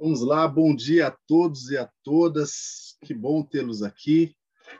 Vamos lá, bom dia a todos e a todas. Que bom tê-los aqui.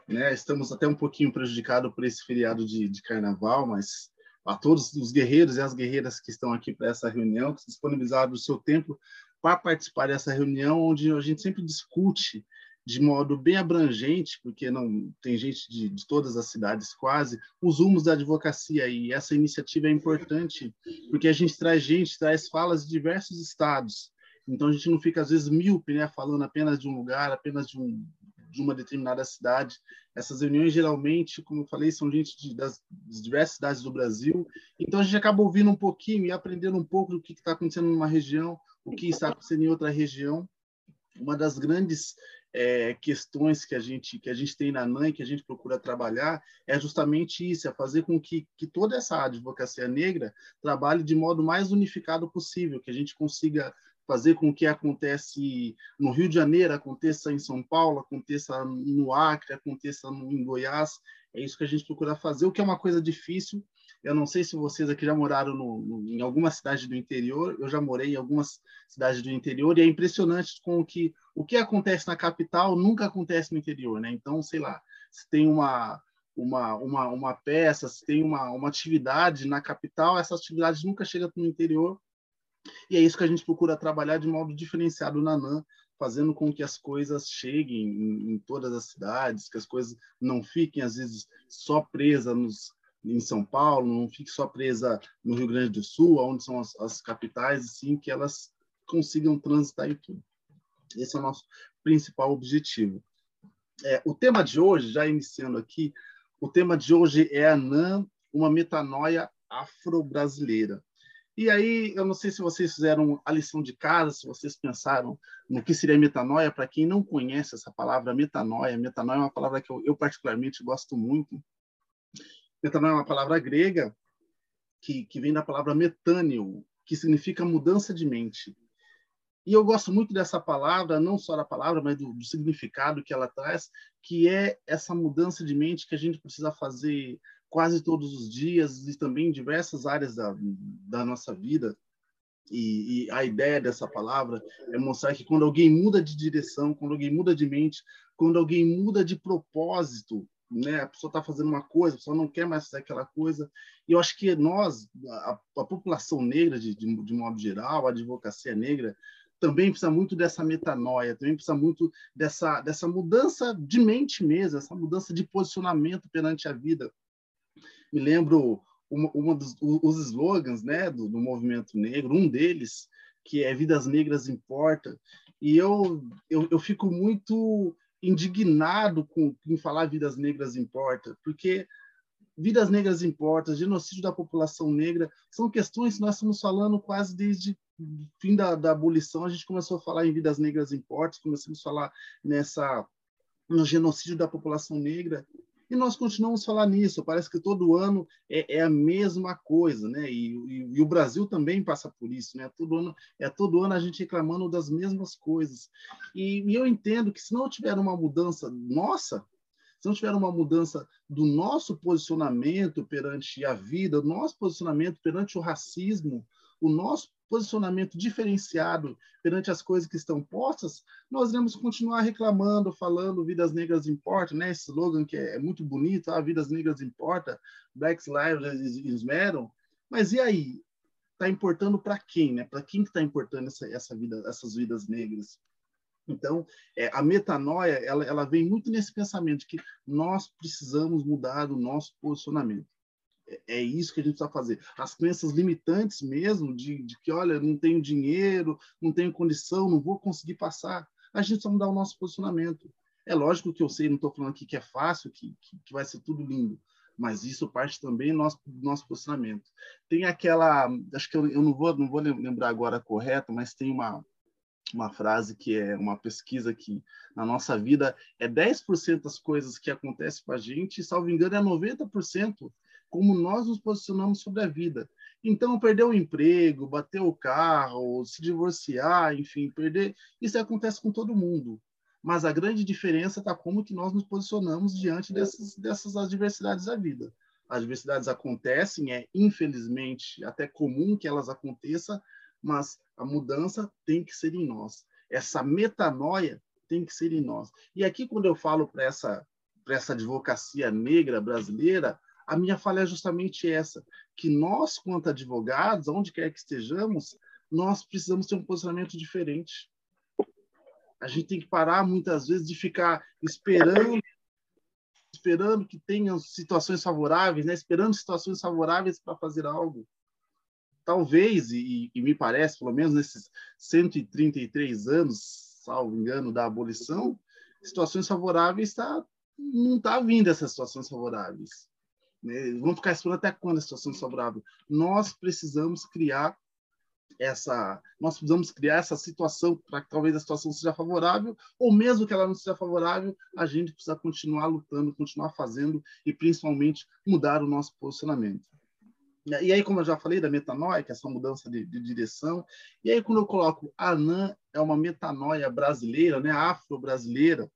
Né? Estamos até um pouquinho prejudicados por esse feriado de, de, carnaval, mas a todos os guerreiros e as guerreiras que estão aqui para essa reunião, que disponibilizaram o seu tempo para participar dessa reunião, onde a gente sempre discute de modo bem abrangente, porque não tem gente de, de, todas as cidades quase, os rumos da advocacia e essa iniciativa é importante porque a gente traz gente, traz falas de diversos estados. Então a gente não fica às vezes míope, né, falando apenas de um lugar, apenas de, um, de uma determinada cidade. Essas reuniões geralmente, como eu falei, são gente de, das, diversas cidades do Brasil. Então a gente acaba ouvindo um pouquinho e aprendendo um pouco do que está acontecendo numa região, o que está acontecendo em outra região. Uma das grandes é, questões que a gente que a gente tem na NAN que a gente procura trabalhar é justamente isso, é fazer com que, que toda essa advocacia negra trabalhe de modo mais unificado possível, que a gente consiga fazer com que acontece no Rio de Janeiro, aconteça em São Paulo, aconteça no Acre, aconteça em Goiás. É isso que a gente procura fazer, o que é uma coisa difícil, eu não sei se vocês aqui já moraram no, no, em alguma cidade do interior. Eu já morei em algumas cidades do interior e é impressionante com o que o que acontece na capital nunca acontece no interior, né? Então, sei lá, se tem uma uma, uma, uma peça, se tem uma, uma atividade na capital, essa atividade nunca chega no interior. E é isso que a gente procura trabalhar de modo diferenciado na NAN, fazendo com que as coisas cheguem em, em, todas as cidades, que as coisas não fiquem, às vezes, só presas nos, em São Paulo, não fique só presa no Rio Grande do Sul, onde são as, as capitais, e sim que elas consigam transitar em tudo. Esse é o nosso principal objetivo. É, o tema de hoje, já iniciando aqui, o tema de hoje é a NAN, uma metanoia afro-brasileira. E aí, eu não sei se vocês fizeram a lição de casa, se vocês pensaram no que seria metanoia. Para quem não conhece essa palavra, metanoia, metanoia é uma palavra que eu, eu particularmente gosto muito. Metanoia é uma palavra grega que, que vem da palavra metâneo, que significa mudança de mente. E eu gosto muito dessa palavra, não só da palavra, mas do, do, significado que ela traz, que é essa mudança de mente que a gente precisa fazer quase todos os dias e também em diversas áreas da, da nossa vida. E, e, a ideia dessa palavra é mostrar que quando alguém muda de direção, quando alguém muda de mente, quando alguém muda de propósito, né? A pessoa está fazendo uma coisa, a pessoa não quer mais fazer aquela coisa. E eu acho que nós, a, a população negra de, de, de, modo geral, a advocacia negra, também precisa muito dessa metanoia, também precisa muito dessa, dessa mudança de mente mesmo, essa mudança de posicionamento perante a vida. Me lembro uma, uma dos os slogans né, do, do movimento negro, um deles, que é Vidas Negras Importa, e eu, eu, eu fico muito indignado com em falar vidas negras importa, porque vidas negras importa, genocídio da população negra, são questões que nós estamos falando quase desde o fim da, da abolição, a gente começou a falar em vidas negras importa, começamos a falar nessa no genocídio da população negra, e nós continuamos falar nisso. Parece que todo ano é, é a mesma coisa, né? E, e, e, o Brasil também passa por isso, né? Todo ano é todo ano a gente reclamando das mesmas coisas. E, e eu entendo que se não tiver uma mudança nossa, se não tiver uma mudança do nosso posicionamento perante a vida, nosso posicionamento perante o racismo, o nosso posicionamento diferenciado perante as coisas que estão postas, nós iremos continuar reclamando, falando vidas negras importam, né? Esse slogan que é muito bonito, ah, vidas negras importam, Black Lives Matter. Mas e aí? Está importando para quem, né? Para quem que está importando essa, essa vida, essas vidas negras? Então, é, a metanoia, ela, ela vem muito nesse pensamento de que nós precisamos mudar o nosso posicionamento. É, é isso que a gente precisa fazer. As crenças limitantes mesmo, de, de, que, olha, não tenho dinheiro, não tenho condição, não vou conseguir passar. A gente precisa mudar o nosso posicionamento. É lógico que eu sei, não estou falando aqui que é fácil, que, que, que, vai ser tudo lindo, mas isso parte também do nosso, nosso posicionamento. Tem aquela, acho que eu, eu não, vou, não vou lembrar agora correto, mas tem uma, uma frase que é uma pesquisa que na nossa vida é 10% das coisas que acontecem com a gente, e, salvo engano, é 90% como nós nos posicionamos sobre a vida. Então, perder o emprego, bater o carro, se divorciar, enfim, perder, isso acontece com todo mundo. Mas a grande diferença está como que nós nos posicionamos diante dessas, dessas adversidades da vida. As adversidades acontecem, é infelizmente até comum que elas aconteçam, mas a mudança tem que ser em nós. essa metanoia tem que ser em nós. E aqui, quando eu falo para essa, essa advocacia negra brasileira, a minha fala é justamente essa, que nós, quanto advogados, onde quer que estejamos, nós precisamos ter um posicionamento diferente. A gente tem que parar, muitas vezes, de ficar esperando esperando que tenham situações favoráveis, né? esperando situações favoráveis para fazer algo. Talvez, e, e, me parece, pelo menos nesses 133 anos, salvo engano, da abolição, situações favoráveis tá, não está vindo essas situações favoráveis. Né? Vamos ficar esperando até quando a situação é favorável. Nós precisamos criar essa, nós precisamos criar essa situação para que talvez a situação seja favorável, ou mesmo que ela não seja favorável, a gente precisa continuar lutando, continuar fazendo e principalmente mudar o nosso posicionamento. E aí, como eu já falei da metanoia, que é essa mudança de, de direção, e aí quando eu coloco Anã é uma metanoia brasileira, né, afro-brasileira,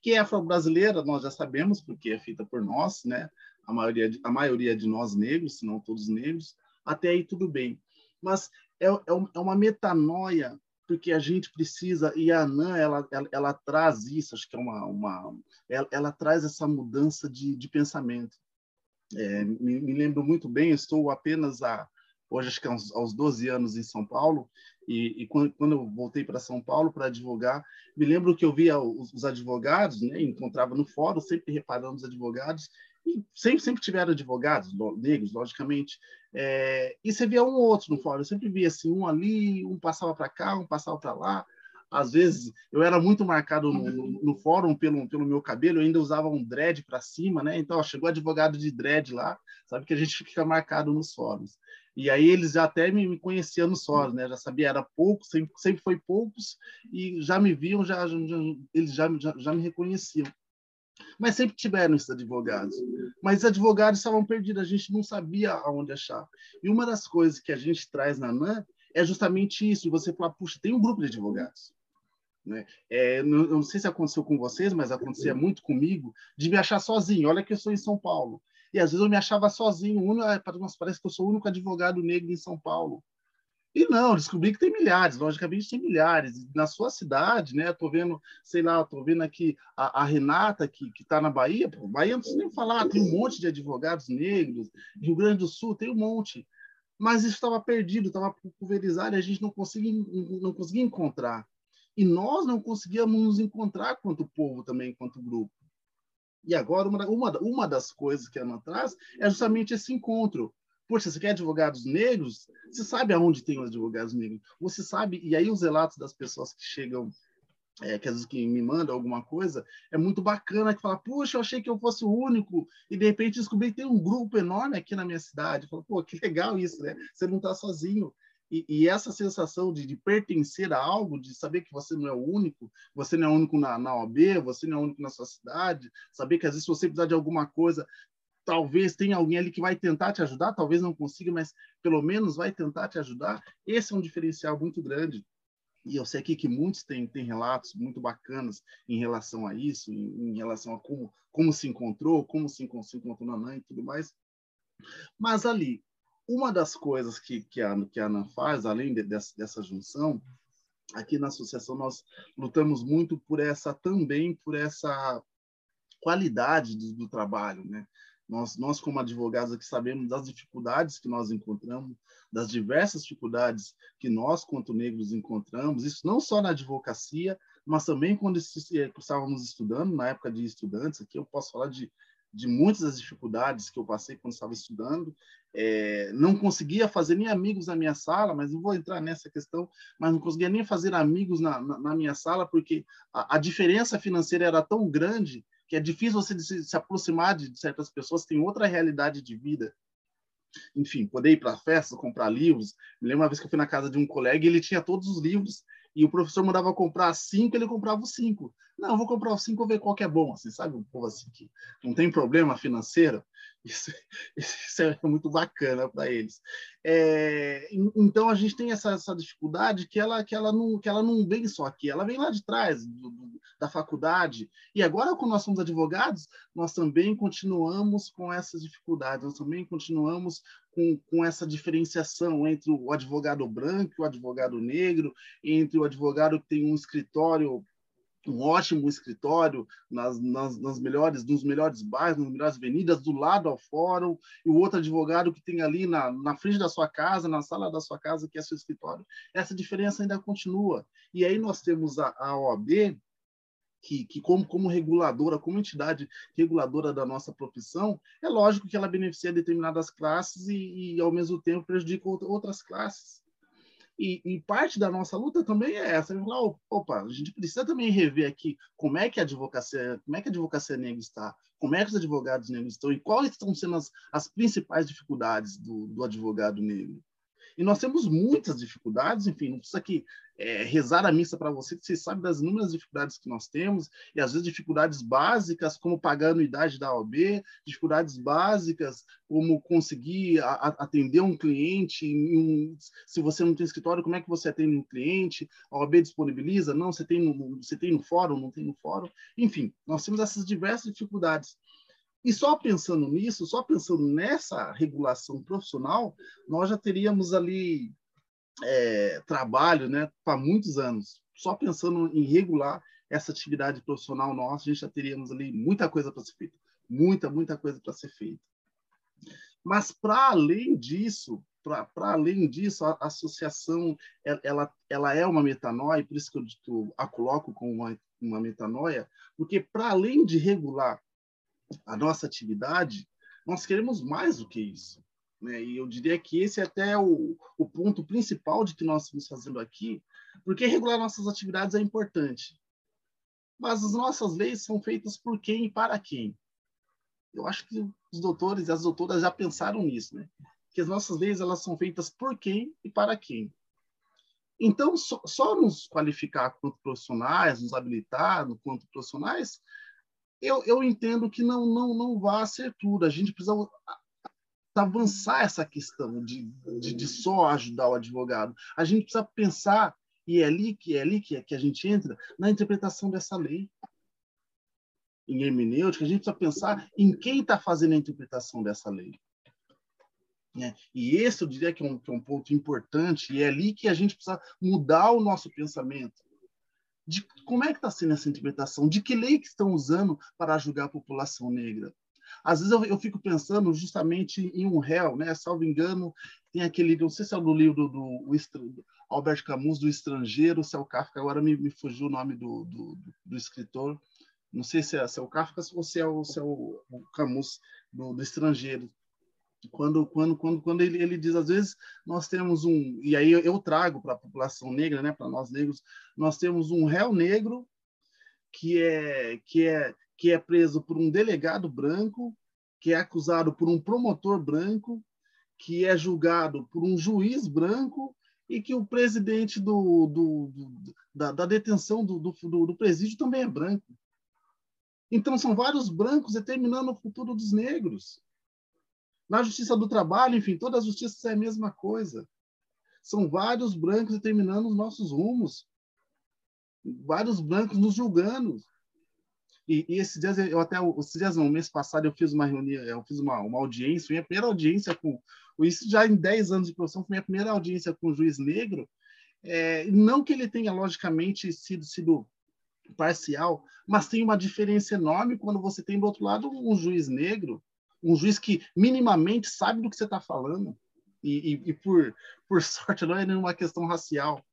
que é afro-brasileira, nós já sabemos, porque é feita por nós, né, a maioria, de, a maioria de nós negros, se não todos negros, até aí tudo bem. Mas é, é, é uma metanoia porque a gente precisa e a Anã ela, ela, ela, traz isso acho que é uma, uma ela, ela traz essa mudança de, de pensamento é, me, me, lembro muito bem estou apenas a hoje acho que aos, aos 12 anos em São Paulo e, e quando, quando, eu voltei para São Paulo para advogar me lembro que eu via os, os advogados né encontrava no fórum sempre reparando os advogados sempre, sempre tiveram advogados negros, logicamente, é, e você via um ou outro no fórum, eu sempre via assim, um ali, um passava para cá, um passava para lá, às vezes eu era muito marcado no, no, fórum pelo, pelo meu cabelo, eu ainda usava um dread para cima, né? Então, ó, chegou advogado de dread lá, sabe que a gente fica marcado nos fóruns. E aí eles até me, me conheciam nos fóruns, né? Já sabia, era pouco, sempre, sempre foi poucos, e já me viam, já, já eles já, já, já me reconheciam. Mas sempre tiveram esses advogados. Mas os advogados estavam perdidos, a gente não sabia aonde achar. E uma das coisas que a gente traz na NAN é justamente isso, você falar, puxa, tem um grupo de advogados. Né? É, não, não sei se aconteceu com vocês, mas acontecia muito comigo, de me achar sozinho. Olha que eu sou em São Paulo. E às vezes eu me achava sozinho. parece que eu sou o único advogado negro em São Paulo. E não, descobri que tem milhares, logicamente tem milhares. Na sua cidade, né? Tô vendo, sei lá, tô vendo aqui a, a Renata, que, que tá na Bahia. Pô, Bahia não precisa nem falar, tem um monte de advogados negros. Rio Grande do Sul tem um monte. Mas isso estava perdido, estava pulverizado e a gente não conseguia, não conseguia encontrar. E nós não conseguíamos nos encontrar quanto povo também, quanto grupo. E agora, uma, uma, uma das coisas que a Ana traz é justamente esse encontro Poxa, você quer advogados negros? Você sabe aonde tem os advogados negros? Você sabe, e aí os relatos das pessoas que chegam, é, que às vezes que me mandam alguma coisa, é muito bacana que fala, puxa, eu achei que eu fosse o único, e de repente descobri que tem um grupo enorme aqui na minha cidade. Fala, pô, que legal isso, né? Você não está sozinho. E, e, essa sensação de, de, pertencer a algo, de saber que você não é o único, você não é o único na, na OAB, você não é o único na sua cidade, saber que às vezes se você precisar de alguma coisa, talvez tenha alguém ali que vai tentar te ajudar, talvez não consiga, mas pelo menos vai tentar te ajudar. Esse é um diferencial muito grande. E eu sei aqui que muitos têm, têm relatos muito bacanas em relação a isso, em, em relação a como, como se encontrou, como se, encontrou na mãe e tudo mais. Mas ali, uma das coisas que, que, a, que a ANA faz, além de, dessa, dessa junção, aqui na associação nós lutamos muito por essa também, por essa qualidade do, do trabalho, né? Nós, nós como advogados aqui sabemos das dificuldades que nós encontramos, das diversas dificuldades que nós, quanto negros, encontramos, isso não só na advocacia, mas também quando estávamos estudando, na época de estudantes, aqui eu posso falar de, de muitas das dificuldades que eu passei quando estava estudando, é, não conseguia fazer nem amigos na minha sala, mas não vou entrar nessa questão, mas não conseguia nem fazer amigos na, na, na minha sala, porque a, a diferença financeira era tão grande que é difícil você se, se aproximar de certas pessoas que têm outra realidade de vida. Enfim, poder ir para festa, comprar livros. Me lembro uma vez que eu fui na casa de um colega e ele tinha todos os livros e o professor mandava comprar cinco, ele comprava os cinco. Não, vou comprar os cinco, ver qual que é bom, assim, sabe? Um povo assim que não tem problema financeiro. Isso, isso é muito bacana para eles. É, então a gente tem essa, essa, dificuldade que ela, que, ela não, que ela não vem só aqui, ela vem lá de trás do, do, da faculdade. E agora, quando nós somos advogados, nós também continuamos com essas dificuldades, nós também continuamos com, com essa diferenciação entre o advogado branco e o advogado negro, entre o advogado que tem um escritório um ótimo escritório nas, nas, nas, melhores, nos melhores bairros, nas melhores avenidas, do lado ao fórum, e o outro advogado que tem ali na, na frente da sua casa, na sala da sua casa, que é seu escritório. Essa diferença ainda continua. E aí nós temos a, a OAB, que, que como, como reguladora, como entidade reguladora da nossa profissão, é lógico que ela beneficia determinadas classes e, e ao mesmo tempo, prejudica outras classes. E, e, parte da nossa luta também é essa. Gente fala, opa, a gente precisa também rever aqui como é que a advocacia, como é que a advocacia negra está, como é que os advogados negros estão e quais estão sendo as, as principais dificuldades do, do advogado negro. E nós temos muitas dificuldades, enfim, não precisa aqui é, rezar a missa para você, que você sabe das inúmeras dificuldades que nós temos, e às vezes dificuldades básicas, como pagar a anuidade da OAB, dificuldades básicas, como conseguir a, a, atender um cliente, um, se você não tem escritório, como é que você atende um cliente? A OAB disponibiliza? Não, você tem no, você tem no fórum, não tem no fórum? Enfim, nós temos essas diversas dificuldades. E só pensando nisso, só pensando nessa regulação profissional, nós já teríamos ali é, trabalho né, para muitos anos. Só pensando em regular essa atividade profissional nossa, a gente já teríamos ali muita coisa para ser feita. Muita, muita coisa para ser feita. Mas, para além disso, para além disso, a, a, associação ela, ela é uma metanoia, por isso que eu, eu a coloco como uma, uma metanoia, porque, para além de regular a nossa atividade, nós queremos mais do que isso. Né? E eu diria que esse é até o, o ponto principal de que nós estamos fazendo aqui, porque regular nossas atividades é importante. Mas as nossas leis são feitas por quem e para quem? Eu acho que os doutores e as doutoras já pensaram nisso, né? Que as nossas leis elas são feitas por quem e para quem. Então, só, só nos qualificar quanto profissionais, nos habilitar quanto profissionais, eu, eu entendo que não, não, não vai ser tudo. A gente precisa avançar essa questão de, de, de, só ajudar o advogado. A gente precisa pensar, e é ali que é ali que, que a gente entra, na interpretação dessa lei. Em hermenêutica, a gente precisa pensar em quem está fazendo a interpretação dessa lei. É, e esse eu diria que é, um, que é um ponto importante, e é ali que a gente precisa mudar o nosso pensamento de como é que está sendo essa interpretação, de que lei que estão usando para julgar a população negra. Às vezes eu, eu fico pensando justamente em um réu, né? Salvo engano, tem aquele, não sei se é do livro do, do Albert Camus, do Estrangeiro, se é o Kafka, agora me, me fugiu o nome do, do, do escritor, não sei se é, se é, o Kafka ou se é o, se é o Camus do, do Estrangeiro, quando quando quando quando ele, ele diz às vezes nós temos um e aí eu trago para a população negra né para nós negros nós temos um réu negro que é que é que é preso por um delegado branco que é acusado por um promotor branco que é julgado por um juiz branco e que o presidente do, do, do da, da, detenção do, do, do presídio também é branco. Então são vários brancos determinando o futuro dos negros na justiça do trabalho, enfim, toda a justiça é a mesma coisa. São vários brancos determinando os nossos rumos, vários brancos nos julgando. E, e esses dias, eu até, esses dias, no mês passado, eu fiz uma reunião, eu fiz uma, uma audiência, minha primeira audiência com, isso já em 10 anos de profissão, foi minha primeira audiência com o juiz negro, é, não que ele tenha, logicamente, sido, sido parcial, mas tem uma diferença enorme quando você tem, do outro lado, um juiz negro um juiz que minimamente sabe do que você está falando, e, e, e, por, por sorte não é nenhuma questão racial.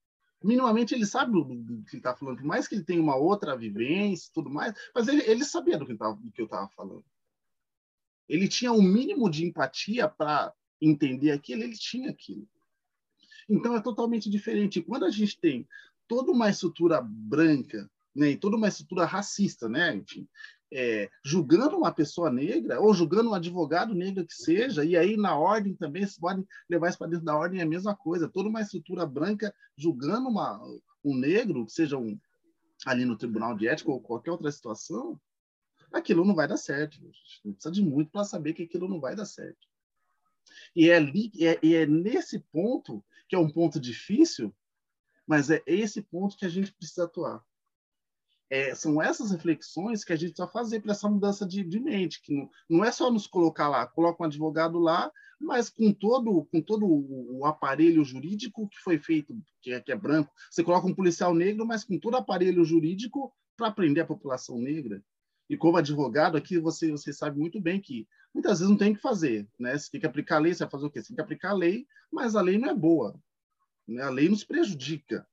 Minimamente ele sabe do, do que ele está falando, por mais que ele tenha uma outra vivência tudo mais, mas ele, ele sabia do que, tava, do que eu estava falando. Ele tinha um mínimo de empatia para entender aquilo, ele tinha aquilo. Então é totalmente diferente. Quando a gente tem toda uma estrutura branca, né, e toda uma estrutura racista, né, enfim, é, julgando uma pessoa negra ou julgando um advogado negro que seja, e aí na ordem também, se podem levar isso para dentro da ordem, é a mesma coisa. Toda uma estrutura branca julgando uma, um negro, seja um, ali no tribunal de ética ou qualquer outra situação, aquilo não vai dar certo. Não precisa de muito para saber que aquilo não vai dar certo. E é, ali, é, é nesse ponto, que é um ponto difícil, mas é esse ponto que a gente precisa atuar. É, são essas reflexões que a gente precisa fazer para essa mudança de, de mente, que não, não, é só nos colocar lá, coloca um advogado lá, mas com todo, com todo o aparelho jurídico que foi feito, que é, que é branco, você coloca um policial negro, mas com todo o aparelho jurídico para aprender a população negra. E como advogado aqui, você, você sabe muito bem que muitas vezes não tem o que fazer, né? Você tem que aplicar a lei, você vai fazer o quê? Você tem que aplicar a lei, mas a lei não é boa. Né? A lei nos prejudica.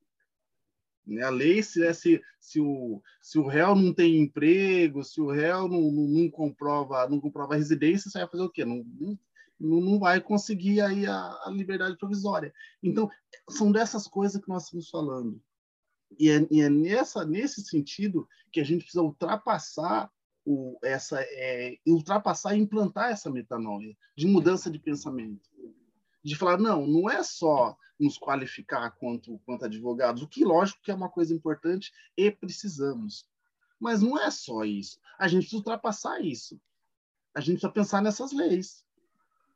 Né? A lei, se, é, se, se, o, se o réu não tem emprego, se o réu não, não, não comprova não comprova a residência, você vai fazer o quê? Não, não, não vai conseguir aí a, a liberdade provisória. Então, são dessas coisas que nós estamos falando. E é, e é nessa, nesse sentido que a gente precisa ultrapassar o, essa, é, ultrapassar e implantar essa metanoia de mudança de pensamento. De falar, não, não é só nos qualificar quanto, quanto advogados, o que, lógico, que é uma coisa importante e precisamos. Mas não é só isso. A gente precisa ultrapassar isso. A gente precisa pensar nessas leis.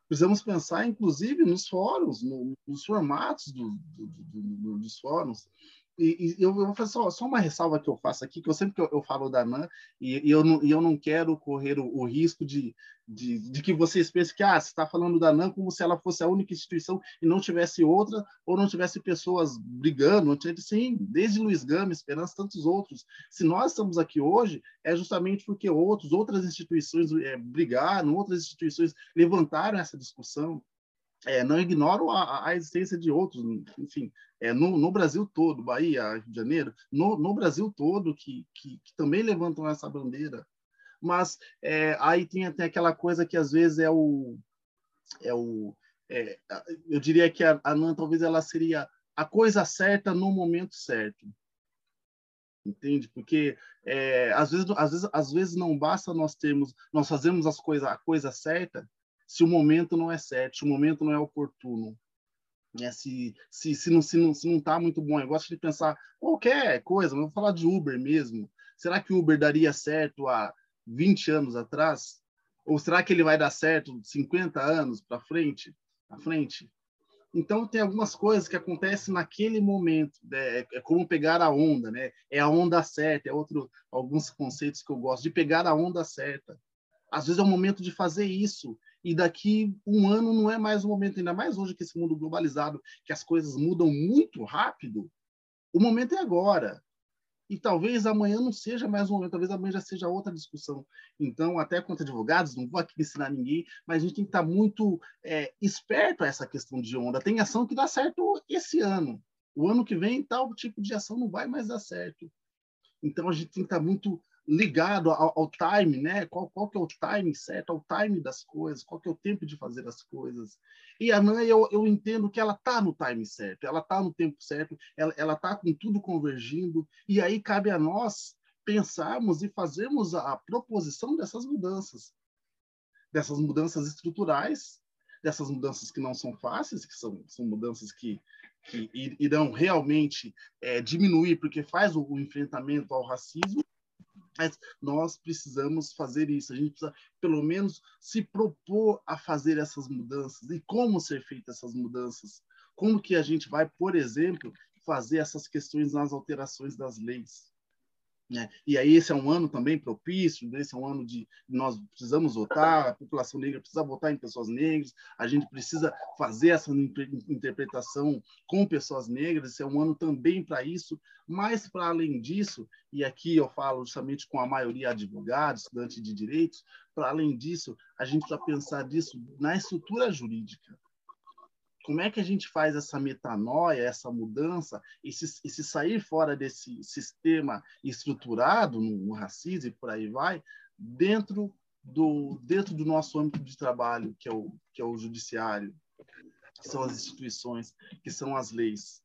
Precisamos pensar, inclusive, nos fóruns, no, nos formatos do, do, do, dos fóruns. E, e, eu vou fazer só, só, uma ressalva que eu faço aqui, que eu sempre que eu, eu falo da ANAN, e, e, eu não, e eu não quero correr o, o risco de, de, de, que vocês pensem que ah, você está falando da ANAN como se ela fosse a única instituição e não tivesse outra, ou não tivesse pessoas brigando. Sim, desde Luiz Gama, Esperança, tantos outros. Se nós estamos aqui hoje, é justamente porque outros, outras instituições é, brigaram, outras instituições levantaram essa discussão é, não ignoro a, a, existência de outros, enfim, é, no, no, Brasil todo, Bahia, Rio de Janeiro, no, no Brasil todo, que, que, que, também levantam essa bandeira. Mas é, aí tem, tem aquela coisa que às vezes é o. É o é, eu diria que a, a NAN talvez ela seria a coisa certa no momento certo. Entende? Porque é, às, vezes, às, vezes, às vezes não basta nós termos, nós fazemos as coisas, a coisa certa se o momento não é certo, se o momento não é oportuno. Né? Se, se, se, não está se não, se não tá muito bom, eu gosto de pensar qualquer coisa, vou falar de Uber mesmo. Será que o Uber daria certo há 20 anos atrás? Ou será que ele vai dar certo 50 anos para frente? À frente? Então tem algumas coisas que acontecem naquele momento, né? é, é como pegar a onda, né? É a onda certa, é outro alguns conceitos que eu gosto de pegar a onda certa. Às vezes é o momento de fazer isso e daqui um ano não é mais o momento, ainda mais hoje que esse mundo globalizado, que as coisas mudam muito rápido, o momento é agora. E talvez amanhã não seja mais um momento, talvez amanhã já seja outra discussão. Então, até quanto advogados, não vou aqui ensinar ninguém, mas a gente tem que estar muito é, esperto a essa questão de onda. Tem ação que dá certo esse ano. O ano que vem, tal tipo de ação não vai mais dar certo. Então, a gente tem que estar muito ligado ao, ao, time, né? Qual, qual que é o time certo, ao time das coisas, qual que é o tempo de fazer as coisas. E a Nan, eu, eu entendo que ela está no time certo, ela está no tempo certo, ela está com tudo convergindo, e aí cabe a nós pensarmos e fazermos a, a proposição dessas mudanças, dessas mudanças estruturais, dessas mudanças que não são fáceis, que são, são mudanças que, que irão realmente é, diminuir, porque faz o, o enfrentamento ao racismo, mas nós precisamos fazer isso. A gente precisa, pelo menos, se propor a fazer essas mudanças. E como ser feitas essas mudanças? Como que a gente vai, por exemplo, fazer essas questões nas alterações das leis? Né? E aí esse é um ano também propício, esse é um ano de nós precisamos votar, a população negra precisa votar em pessoas negras, a gente precisa fazer essa interpretação com pessoas negras, esse é um ano também para isso, mas para além disso, e aqui eu falo justamente com a maioria advogados, estudantes de direitos, para além disso, a gente precisa pensar disso na estrutura jurídica como é que a gente faz essa metanoia, essa mudança, e se, sair fora desse sistema estruturado no, no racismo e por aí vai, dentro do, dentro do nosso âmbito de trabalho, que é, o, que é o judiciário, que são as instituições, que são as leis.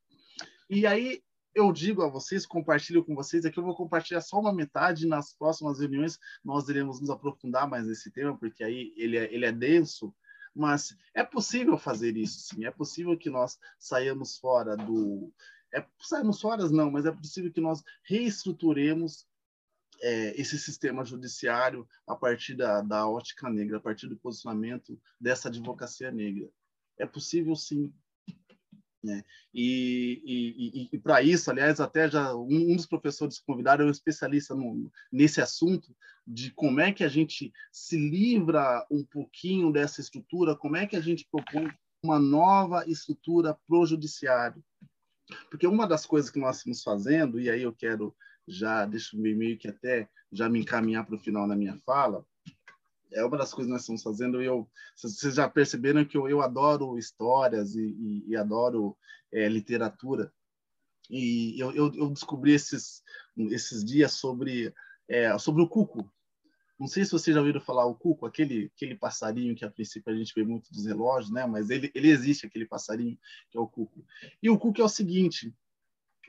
E aí eu digo a vocês, compartilho com vocês, aqui eu vou compartilhar só uma metade, nas próximas reuniões nós iremos nos aprofundar mais nesse tema, porque aí ele é, ele é denso, mas é possível fazer isso, sim. É possível que nós saiamos fora do. É, saímos fora, não, mas é possível que nós reestruturemos é, esse sistema judiciário a partir da, da ótica negra, a partir do posicionamento dessa advocacia negra. É possível, sim. Né? E, e, e, e para isso, aliás, até já um, um, dos professores que convidaram é um especialista no, nesse assunto de como é que a gente se livra um pouquinho dessa estrutura, como é que a gente propõe uma nova estrutura para o judiciário. Porque uma das coisas que nós estamos fazendo, e aí eu quero já, deixa eu meio que até já me encaminhar para o final da minha fala, é uma das coisas que nós estamos fazendo. Eu, vocês já perceberam que eu, eu adoro histórias e, e, e adoro é, literatura. E eu, eu, eu, descobri esses, esses dias sobre, é, sobre o cuco. Não sei se vocês já ouviram falar o cuco, aquele, aquele passarinho que a princípio a gente vê muito dos relógios, né? mas ele, ele existe, aquele passarinho que é o cuco. E o cuco é o seguinte,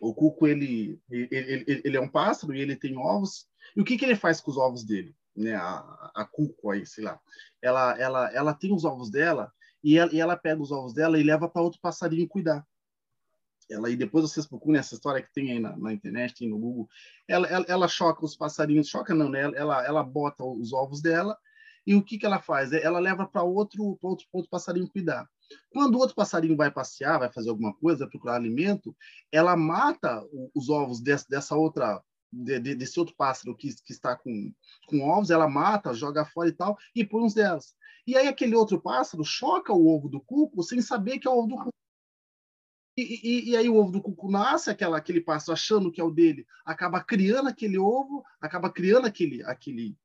o cuco ele, ele, ele, ele é um pássaro e ele tem ovos. E o que, que ele faz com os ovos dele? né, a, a cuco aí, sei lá, ela, ela, ela tem os ovos dela e ela, e ela pega os ovos dela e leva para outro passarinho cuidar. Ela, e depois vocês procuram essa história que tem aí na, na internet, tem no Google. Ela, ela, ela, choca os passarinhos, choca não, né? Ela, ela bota os ovos dela e o que, que ela faz? Ela leva para outro, outro, outro passarinho cuidar. Quando o outro passarinho vai passear, vai fazer alguma coisa, vai procurar alimento, ela mata os ovos dessa, dessa outra de, de, desse outro pássaro que, que está com, com ovos, ela mata, joga fora e tal, e põe uns delas. E aí aquele outro pássaro choca o ovo do cuco sem saber que é o ovo do cuco. E, e, e, aí o ovo do cuco nasce, aquela, aquele pássaro achando que é o dele, acaba criando aquele ovo, acaba criando aquele, aquele,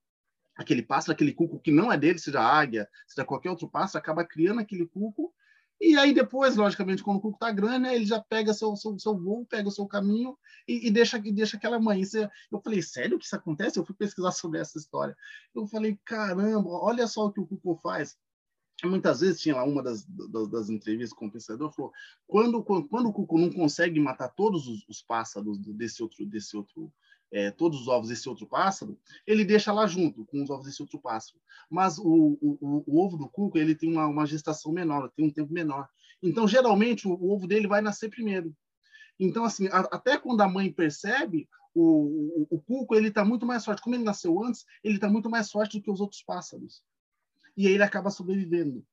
aquele pássaro, aquele cuco que não é dele, seja águia, seja qualquer outro pássaro, acaba criando aquele cuco e aí depois, logicamente, quando o cuco está grande, né, ele já pega seu, seu, seu voo, pega o seu caminho e, e, deixa, e deixa aquela mãe. Você, eu falei, sério que isso acontece? Eu fui pesquisar sobre essa história. Eu falei, caramba, olha só o que o cuco faz. Muitas vezes tinha lá uma das, das, das entrevistas com o pensador, falou, quando, quando, quando o cuco não consegue matar todos os, os pássaros desse outro, desse outro é, todos os ovos desse outro pássaro, ele deixa lá junto com os ovos desse outro pássaro. Mas o, o, o ovo do cuco ele tem uma, uma, gestação menor, tem um tempo menor. Então, geralmente, o, o ovo dele vai nascer primeiro. Então, assim, a, até quando a mãe percebe, o, o, o cuco ele está muito mais forte. Como ele nasceu antes, ele está muito mais forte do que os outros pássaros. E aí ele acaba sobrevivendo.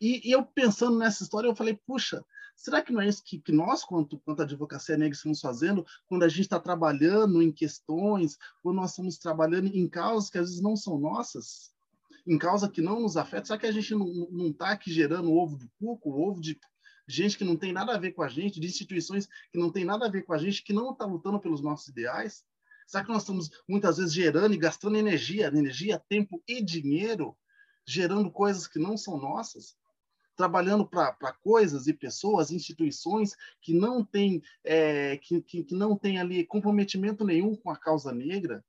E, e, eu pensando nessa história, eu falei, puxa, será que não é isso que, que nós, quanto, quanto advocacia negra, estamos fazendo quando a gente está trabalhando em questões, quando nós estamos trabalhando em causas que às vezes não são nossas, em causa que não nos afeta? Será que a gente não está aqui gerando ovo de cuco, ovo de gente que não tem nada a ver com a gente, de instituições que não tem nada a ver com a gente, que não está lutando pelos nossos ideais? Será que nós estamos muitas vezes gerando e gastando energia, energia, tempo e dinheiro, gerando coisas que não são nossas? trabalhando para coisas e pessoas, instituições que não têm é, que, que, que, não tem ali comprometimento nenhum com a causa negra,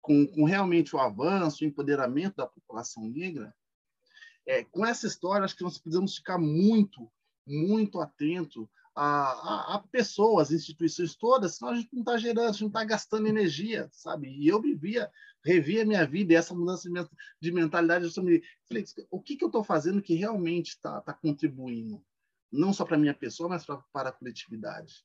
com, com realmente o avanço, o empoderamento da população negra. É, com essa história, acho que nós precisamos ficar muito, muito atento a, a, a pessoas, instituições todas, senão a gente não está gerando, a gente não está gastando energia, sabe? E eu vivia, revia minha vida e essa mudança de mentalidade, eu falei, o que, que eu estou fazendo que realmente está tá contribuindo? Não só para minha pessoa, mas pra, para a coletividade.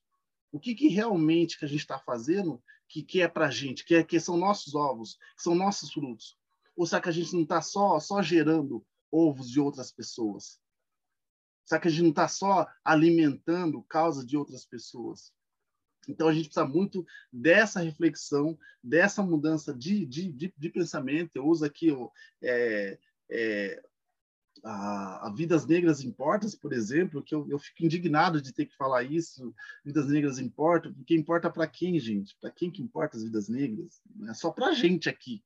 O que, que realmente que a gente está fazendo que, que é para a gente, que, é, que são nossos ovos, que são nossos frutos? Ou será que a gente não está só, só gerando ovos de outras pessoas? Será que a gente não está só alimentando causa de outras pessoas? Então, a gente precisa muito dessa reflexão, dessa mudança de, de, de, de pensamento. Eu uso aqui o, é, é, a, a, Vidas Negras Importam, por exemplo, que eu, eu fico indignado de ter que falar isso. Vidas Negras Importam, porque importa para quem, gente? Para quem que importa as vidas negras? É só para a gente aqui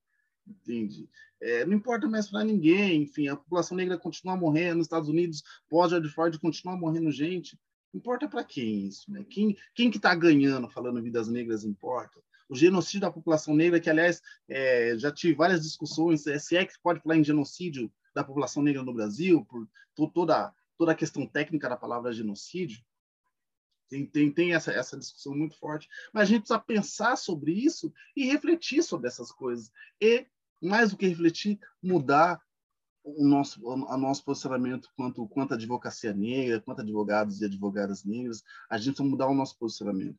entende? É, não importa mais para ninguém, enfim, a população negra continua morrendo, nos Estados Unidos, pós-George Floyd, continua morrendo gente. Importa para quem isso? Né? Quem, quem que está ganhando falando vidas negras importa? O genocídio da população negra, que, aliás, é, já tive várias discussões, é, se é que pode falar em genocídio da população negra no Brasil, por toda, toda a questão técnica da palavra genocídio, tem, tem, tem essa, essa discussão muito forte, mas a gente precisa pensar sobre isso e refletir sobre essas coisas. E mais do que refletir, mudar o nosso, o nosso posicionamento quanto, quanto à advocacia negra, quanto a advogados e advogadas negras, a gente precisa mudar o nosso posicionamento.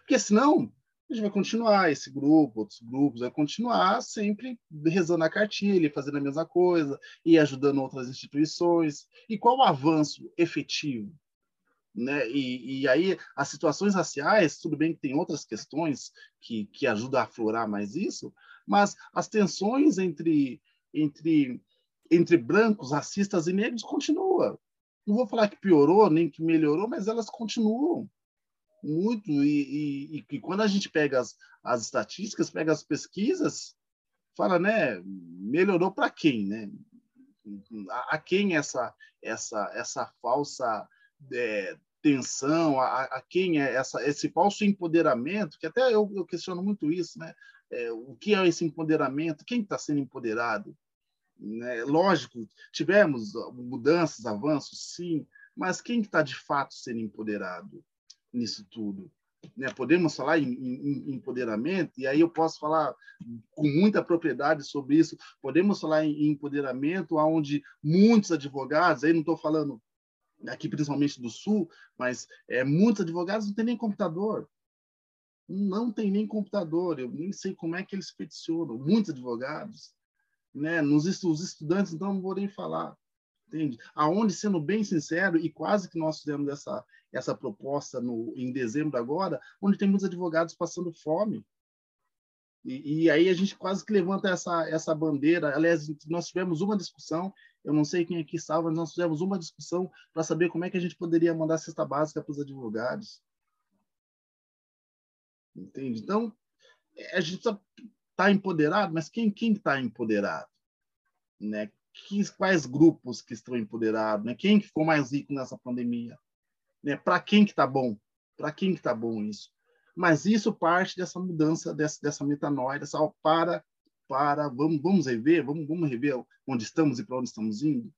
Porque senão, a gente vai continuar, esse grupo, outros grupos, vai continuar sempre rezando a cartilha, fazendo a mesma coisa, e ajudando outras instituições. E qual o avanço efetivo? né? E, e, aí as situações raciais, tudo bem que tem outras questões que, que ajudam a aflorar mais isso, mas as tensões entre entre entre brancos, racistas e negros continuam. Não vou falar que piorou nem que melhorou, mas elas continuam muito e, e, e quando a gente pega as, as estatísticas, pega as pesquisas, fala, né, melhorou para quem, né? A, a, quem essa essa essa falsa é, tensão, a, a, quem é essa, esse falso empoderamento, que até eu, eu questiono muito isso, né? É, o que é esse empoderamento? Quem está sendo empoderado? Né? Lógico, tivemos mudanças, avanços, sim, mas quem está de fato sendo empoderado nisso tudo? Né? Podemos falar em, em, em, empoderamento, e aí eu posso falar com muita propriedade sobre isso. Podemos falar em, em empoderamento, onde muitos advogados, aí não estou falando aqui principalmente do Sul, mas é, muitos advogados não têm nem computador. Não tem nem computador, eu nem sei como é que eles peticionam. Muitos advogados, né? Nos os estudantes, então, não vou nem falar, entende? Aonde, sendo bem sincero, e quase que nós fizemos essa, essa proposta no, em dezembro agora, onde tem muitos advogados passando fome. E, e, aí a gente quase que levanta essa, essa bandeira. Aliás, nós tivemos uma discussão eu não sei quem aqui estava, nós fizemos uma discussão para saber como é que a gente poderia mandar cesta básica para os advogados. Entende? Então, a gente está empoderado, mas quem está empoderado? Né? Que, quais grupos que estão empoderados? Né? Quem que ficou mais rico nessa pandemia? Né? Para quem que está bom? Para quem que está bom isso? Mas isso parte dessa mudança, dessa, dessa metanoia, dessa para para vamos, vamos rever, vamos, vamos rever onde estamos e para onde estamos indo.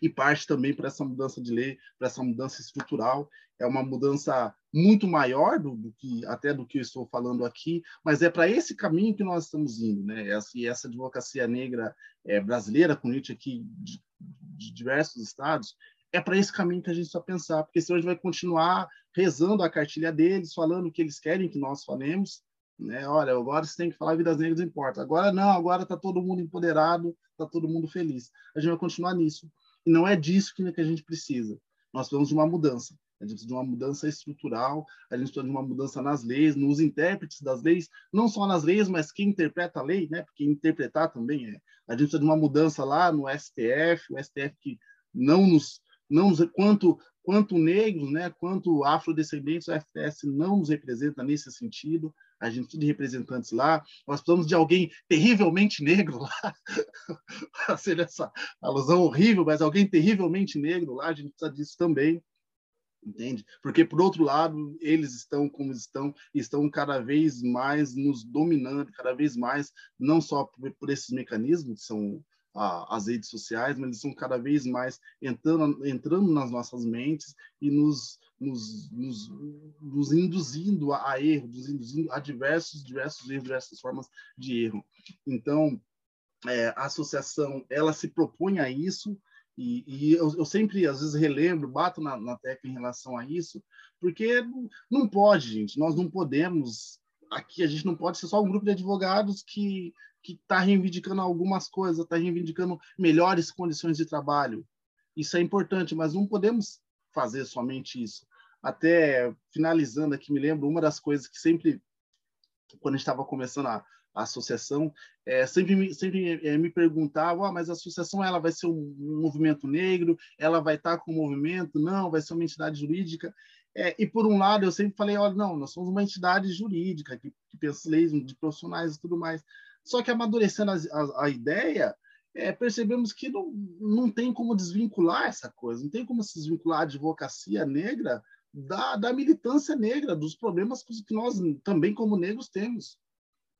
E parte também para essa mudança de lei, para essa mudança estrutural. É uma mudança muito maior do, do, que até do que eu estou falando aqui, mas é para esse caminho que nós estamos indo, né? Essa, e essa advocacia negra é, brasileira, com gente aqui de, de diversos estados, é para esse caminho que a gente precisa pensar, porque senão a gente vai continuar rezando a cartilha deles, falando o que eles querem que nós falemos, né? Olha, agora você tem que falar vidas negras importa. Agora não, agora está todo mundo empoderado, está todo mundo feliz. A gente vai continuar nisso. E não é disso que a gente precisa. Nós precisamos de uma mudança. A gente precisa de uma mudança estrutural, a gente precisa de uma mudança nas leis, nos intérpretes das leis, não só nas leis, mas quem interpreta a lei, né? Porque interpretar também é. A gente precisa de uma mudança lá no STF, o STF que não nos, não nos quanto quanto negros, né, quanto afrodescendentes, o FTS não nos representa nesse sentido a gente de representantes lá, nós precisamos de alguém terrivelmente negro lá, ser essa alusão horrível, mas alguém terrivelmente negro lá, a gente precisa disso também, entende? Porque, por outro lado, eles estão como estão, estão cada vez mais nos dominando, cada vez mais, não só por, por esses mecanismos que são as redes sociais, mas eles estão cada vez mais entrando, entrando nas nossas mentes e nos nos, nos, nos induzindo a, a, erro, nos induzindo a diversos, diversos erros, diversas formas de erro. Então, é, a associação, ela se propõe a isso, e, e eu, eu, sempre, às vezes, relembro, bato na, na tecla em relação a isso, porque não pode, gente, nós não podemos, aqui a gente não pode ser só um grupo de advogados que que está reivindicando algumas coisas, está reivindicando melhores condições de trabalho. Isso é importante, mas não podemos fazer somente isso. Até finalizando aqui, me lembro, uma das coisas que sempre, quando estava começando a, a associação, é, sempre, me, sempre é, me perguntava, ah, mas a associação ela vai ser um, um movimento negro, ela vai estar com o movimento? Não, vai ser uma entidade jurídica. É, e por um lado, eu sempre falei, olha, não, nós somos uma entidade jurídica que, que pensa leis de profissionais e tudo mais. Só que amadurecendo a, a, a ideia, é, percebemos que não, não tem como desvincular essa coisa, não tem como se desvincular a advocacia negra da, da militância negra, dos problemas que nós também, como negros, temos.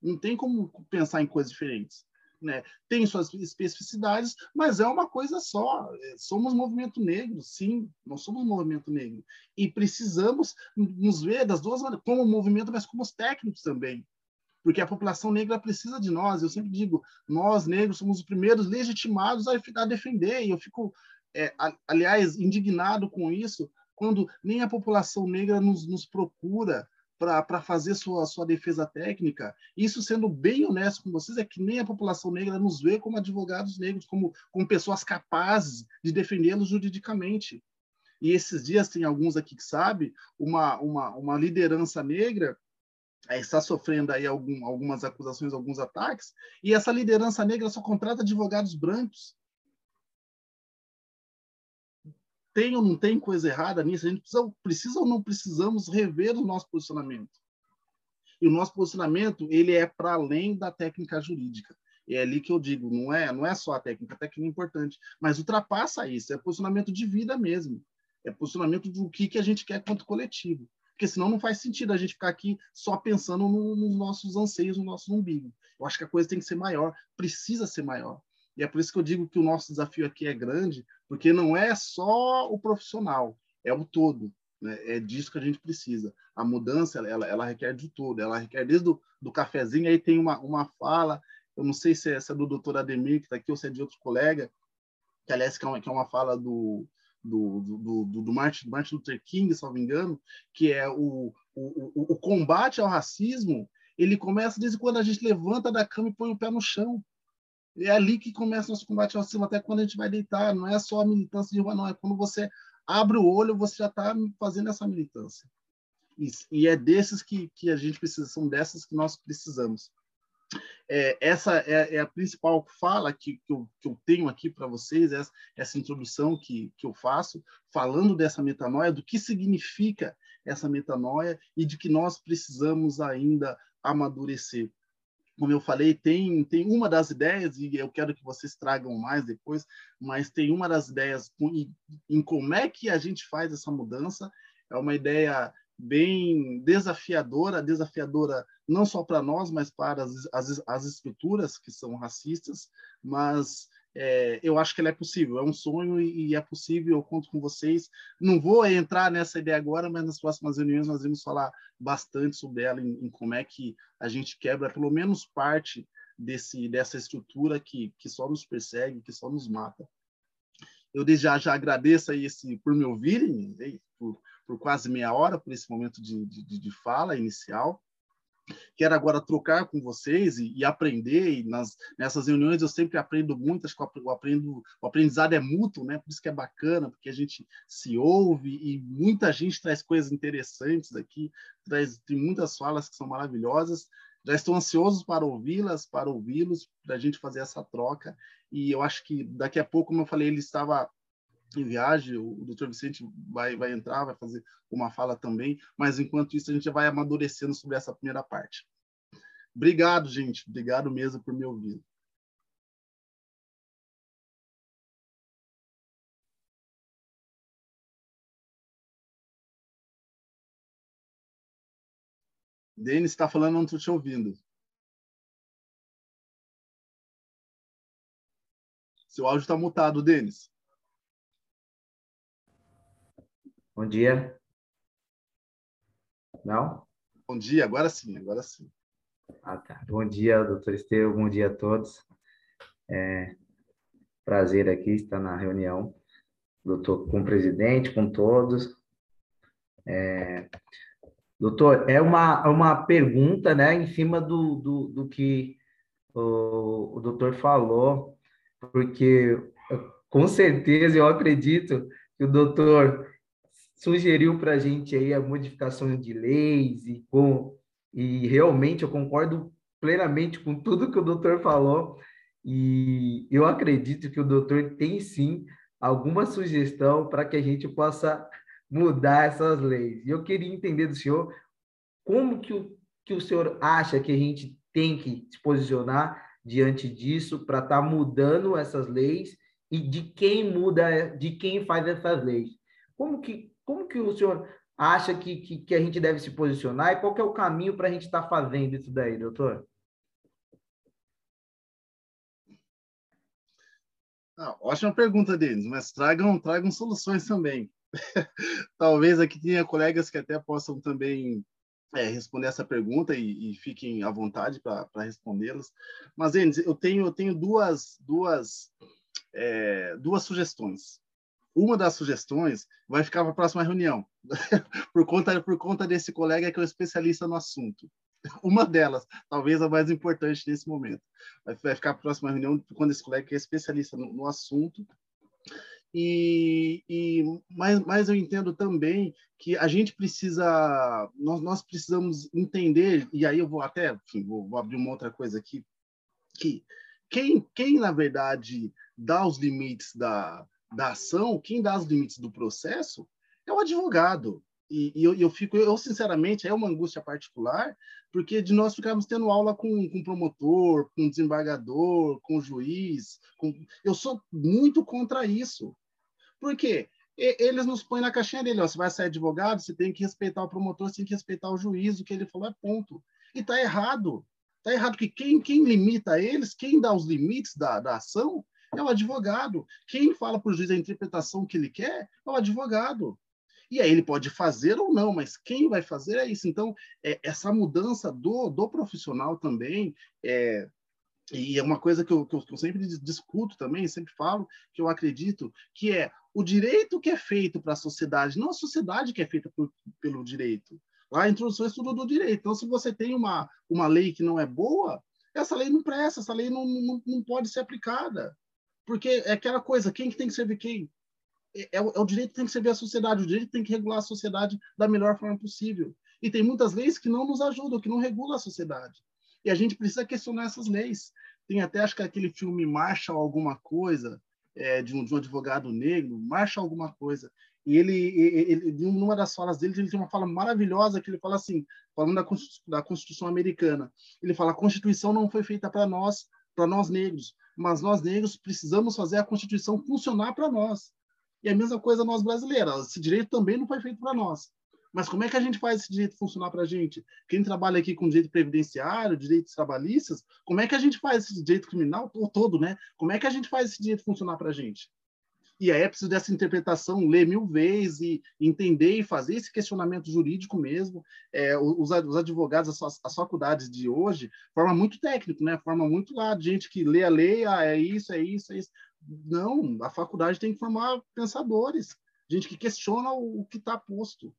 Não tem como pensar em coisas diferentes. Né? Tem suas especificidades, mas é uma coisa só. Somos movimento negro, sim, nós somos movimento negro. E precisamos nos ver das duas maneiras, como movimento, mas como os técnicos também porque a população negra precisa de nós. Eu sempre digo, nós negros somos os primeiros legitimados a, a defender. E eu fico, é, aliás, indignado com isso, quando nem a população negra nos, nos procura para fazer sua, sua defesa técnica. Isso, sendo bem honesto com vocês, é que nem a população negra nos vê como advogados negros, como, como pessoas capazes de defendê-los juridicamente. E esses dias tem alguns aqui que sabe, uma, uma, uma liderança negra é, está sofrendo aí algum, algumas acusações, alguns ataques, e essa liderança negra só contrata advogados brancos. Tem ou não tem coisa errada nisso? A gente precisa, precisa ou não precisamos rever o nosso posicionamento? E o nosso posicionamento ele é para além da técnica jurídica. É ali que eu digo, não é, não é só a técnica, a técnica é importante, mas ultrapassa isso, é posicionamento de vida mesmo. É posicionamento do que, que a gente quer quanto coletivo porque senão não faz sentido a gente ficar aqui só pensando no, nos nossos anseios, no nosso umbigo. Eu acho que a coisa tem que ser maior, precisa ser maior. E é por isso que eu digo que o nosso desafio aqui é grande, porque não é só o profissional, é o todo. Né? É disso que a gente precisa. A mudança, ela, ela requer de todo, ela requer desde do, do cafezinho, aí tem uma, uma fala, eu não sei se é, é do doutor Ademir, que está aqui, ou se é de outro colega, que aliás que é uma, que é uma fala do, do, do, do, do Martin, Martin Luther King, se não me engano, que é o, o, o, combate ao racismo, ele começa desde quando a gente levanta da cama e põe o pé no chão. É ali que começa o nosso combate ao racismo, até quando a gente vai deitar. Não é só a militância de rua, não. É quando você abre o olho, você já está fazendo essa militância. E, e, é desses que, que a gente precisa, são dessas que nós precisamos é, essa é, é, a principal fala que, que, eu, que eu tenho aqui para vocês, essa, essa introdução que, que eu faço, falando dessa metanoia, do que significa essa metanoia e de que nós precisamos ainda amadurecer. Como eu falei, tem, tem uma das ideias, e eu quero que vocês tragam mais depois, mas tem uma das ideias em, em como é que a gente faz essa mudança, é uma ideia bem desafiadora, desafiadora não só para nós, mas para as, as, as, estruturas que são racistas, mas é, eu acho que ela é possível, é um sonho e, e, é possível, eu conto com vocês. Não vou entrar nessa ideia agora, mas nas próximas reuniões nós vamos falar bastante sobre ela, em, em como é que a gente quebra pelo menos parte desse, dessa estrutura que, que só nos persegue, que só nos mata. Eu desde já, já agradeço aí esse, por me ouvirem, por, por quase meia hora, por esse momento de, de, de fala inicial. Quero agora trocar com vocês e, e aprender. E nas, nessas reuniões eu sempre aprendo que eu aprendo, o aprendizado é mútuo, né? por isso que é bacana, porque a gente se ouve e muita gente traz coisas interessantes aqui, traz, tem muitas falas que são maravilhosas. Já estou ansioso para ouvi-las, para ouvi-los, para a gente fazer essa troca. E eu acho que daqui a pouco, como eu falei, ele estava em viagem, o doutor Vicente vai, vai entrar, vai fazer uma fala também, mas enquanto isso a gente vai amadurecendo sobre essa primeira parte. Obrigado, gente, obrigado mesmo por me ouvir. Denis está falando, não estou te ouvindo. Seu áudio está mutado, Denis. Bom dia. Não? Bom dia, agora sim, agora sim. Ah, tá. Bom dia, doutor Estevam, bom dia a todos. É, prazer aqui estar na reunião, doutor, com o presidente, com todos. É, doutor, é uma, uma pergunta, né, em cima do, do, do que o, o doutor falou, porque com certeza eu acredito que o doutor sugeriu para a gente aí a modificação de leis e com e realmente eu concordo plenamente com tudo que o doutor falou e eu acredito que o doutor tem sim alguma sugestão para que a gente possa mudar essas leis. E eu queria entender do senhor como que o, que o senhor acha que a gente tem que se posicionar diante disso para estar tá mudando essas leis e de quem muda, de quem faz essas leis. Como que como que o senhor acha que, que, que a gente deve se posicionar e qual é o caminho para a gente estar tá fazendo isso daí, doutor? Ah, ótima pergunta, Denis, mas tragam, tragam soluções também. Talvez aqui tenha colegas que até possam também é, responder essa pergunta e, e fiquem à vontade para respondê-las. Mas, Denis, eu tenho, eu tenho duas, duas, é, duas sugestões uma das sugestões vai ficar para a próxima reunião, por conta por conta desse colega que é o especialista no assunto. Uma delas, talvez a mais importante nesse momento, vai, vai ficar para a próxima reunião quando esse colega que é especialista no, no assunto. E, e mas, mas eu entendo também que a gente precisa, nós, nós precisamos entender, e aí eu vou até, enfim, vou, vou abrir uma outra coisa aqui, que quem, quem na verdade dá os limites da, da ação, quem dá os limites do processo é o advogado. E, e eu, eu, fico, eu sinceramente, é uma angústia particular, porque de nós ficarmos tendo aula com, com promotor, com desembargador, com juiz. Com... Eu sou muito contra isso. Por quê? eles nos põem na caixinha dele, ó, você vai ser advogado, você tem que respeitar o promotor, você tem que respeitar o juiz, o que ele falou é ponto. E está errado. Está errado que quem, quem limita eles, quem dá os limites da, da ação, é o advogado. Quem fala para o juiz a interpretação que ele quer é o advogado. E aí ele pode fazer ou não, mas quem vai fazer é isso. Então, é, essa mudança do, do profissional também é, e é uma coisa que eu, que eu, sempre discuto também, sempre falo, que eu acredito, que é o direito que é feito para a sociedade, não a sociedade que é feita por, pelo direito. Lá a introdução é estudo do direito. Então, se você tem uma, uma lei que não é boa, essa lei não presta, essa lei não, não, não pode ser aplicada. Porque é aquela coisa, quem que tem que servir quem? É, é, o, é o direito que tem que servir a sociedade, o direito tem que regular a sociedade da melhor forma possível. E tem muitas leis que não nos ajudam, que não regulam a sociedade. E a gente precisa questionar essas leis. Tem até, acho que aquele filme Marshall alguma coisa, é, de, um, de um advogado negro, Marshall alguma coisa. E ele, ele, ele, numa das falas dele, ele tem uma fala maravilhosa que ele fala assim, falando da, da Constituição americana. Ele fala: a Constituição não foi feita para nós, para nós negros, mas nós negros precisamos fazer a Constituição funcionar para nós. E a mesma coisa nós brasileiros. Esse direito também não foi feito para nós. Mas como é que a gente faz esse direito funcionar para a gente? Quem trabalha aqui com direito previdenciário, direitos trabalhistas, como é que a gente faz esse direito criminal todo, né? Como é que a gente faz esse direito funcionar para a gente? E aí é preciso dessa interpretação, ler mil vezes e entender e fazer esse questionamento jurídico mesmo. É, os, os, advogados, as, as, faculdades de hoje, forma muito técnico, né? Forma muito lá de gente que lê a lei, ah, é isso, é isso, é isso. Não, a faculdade tem que formar pensadores, gente que questiona o, o que está posto.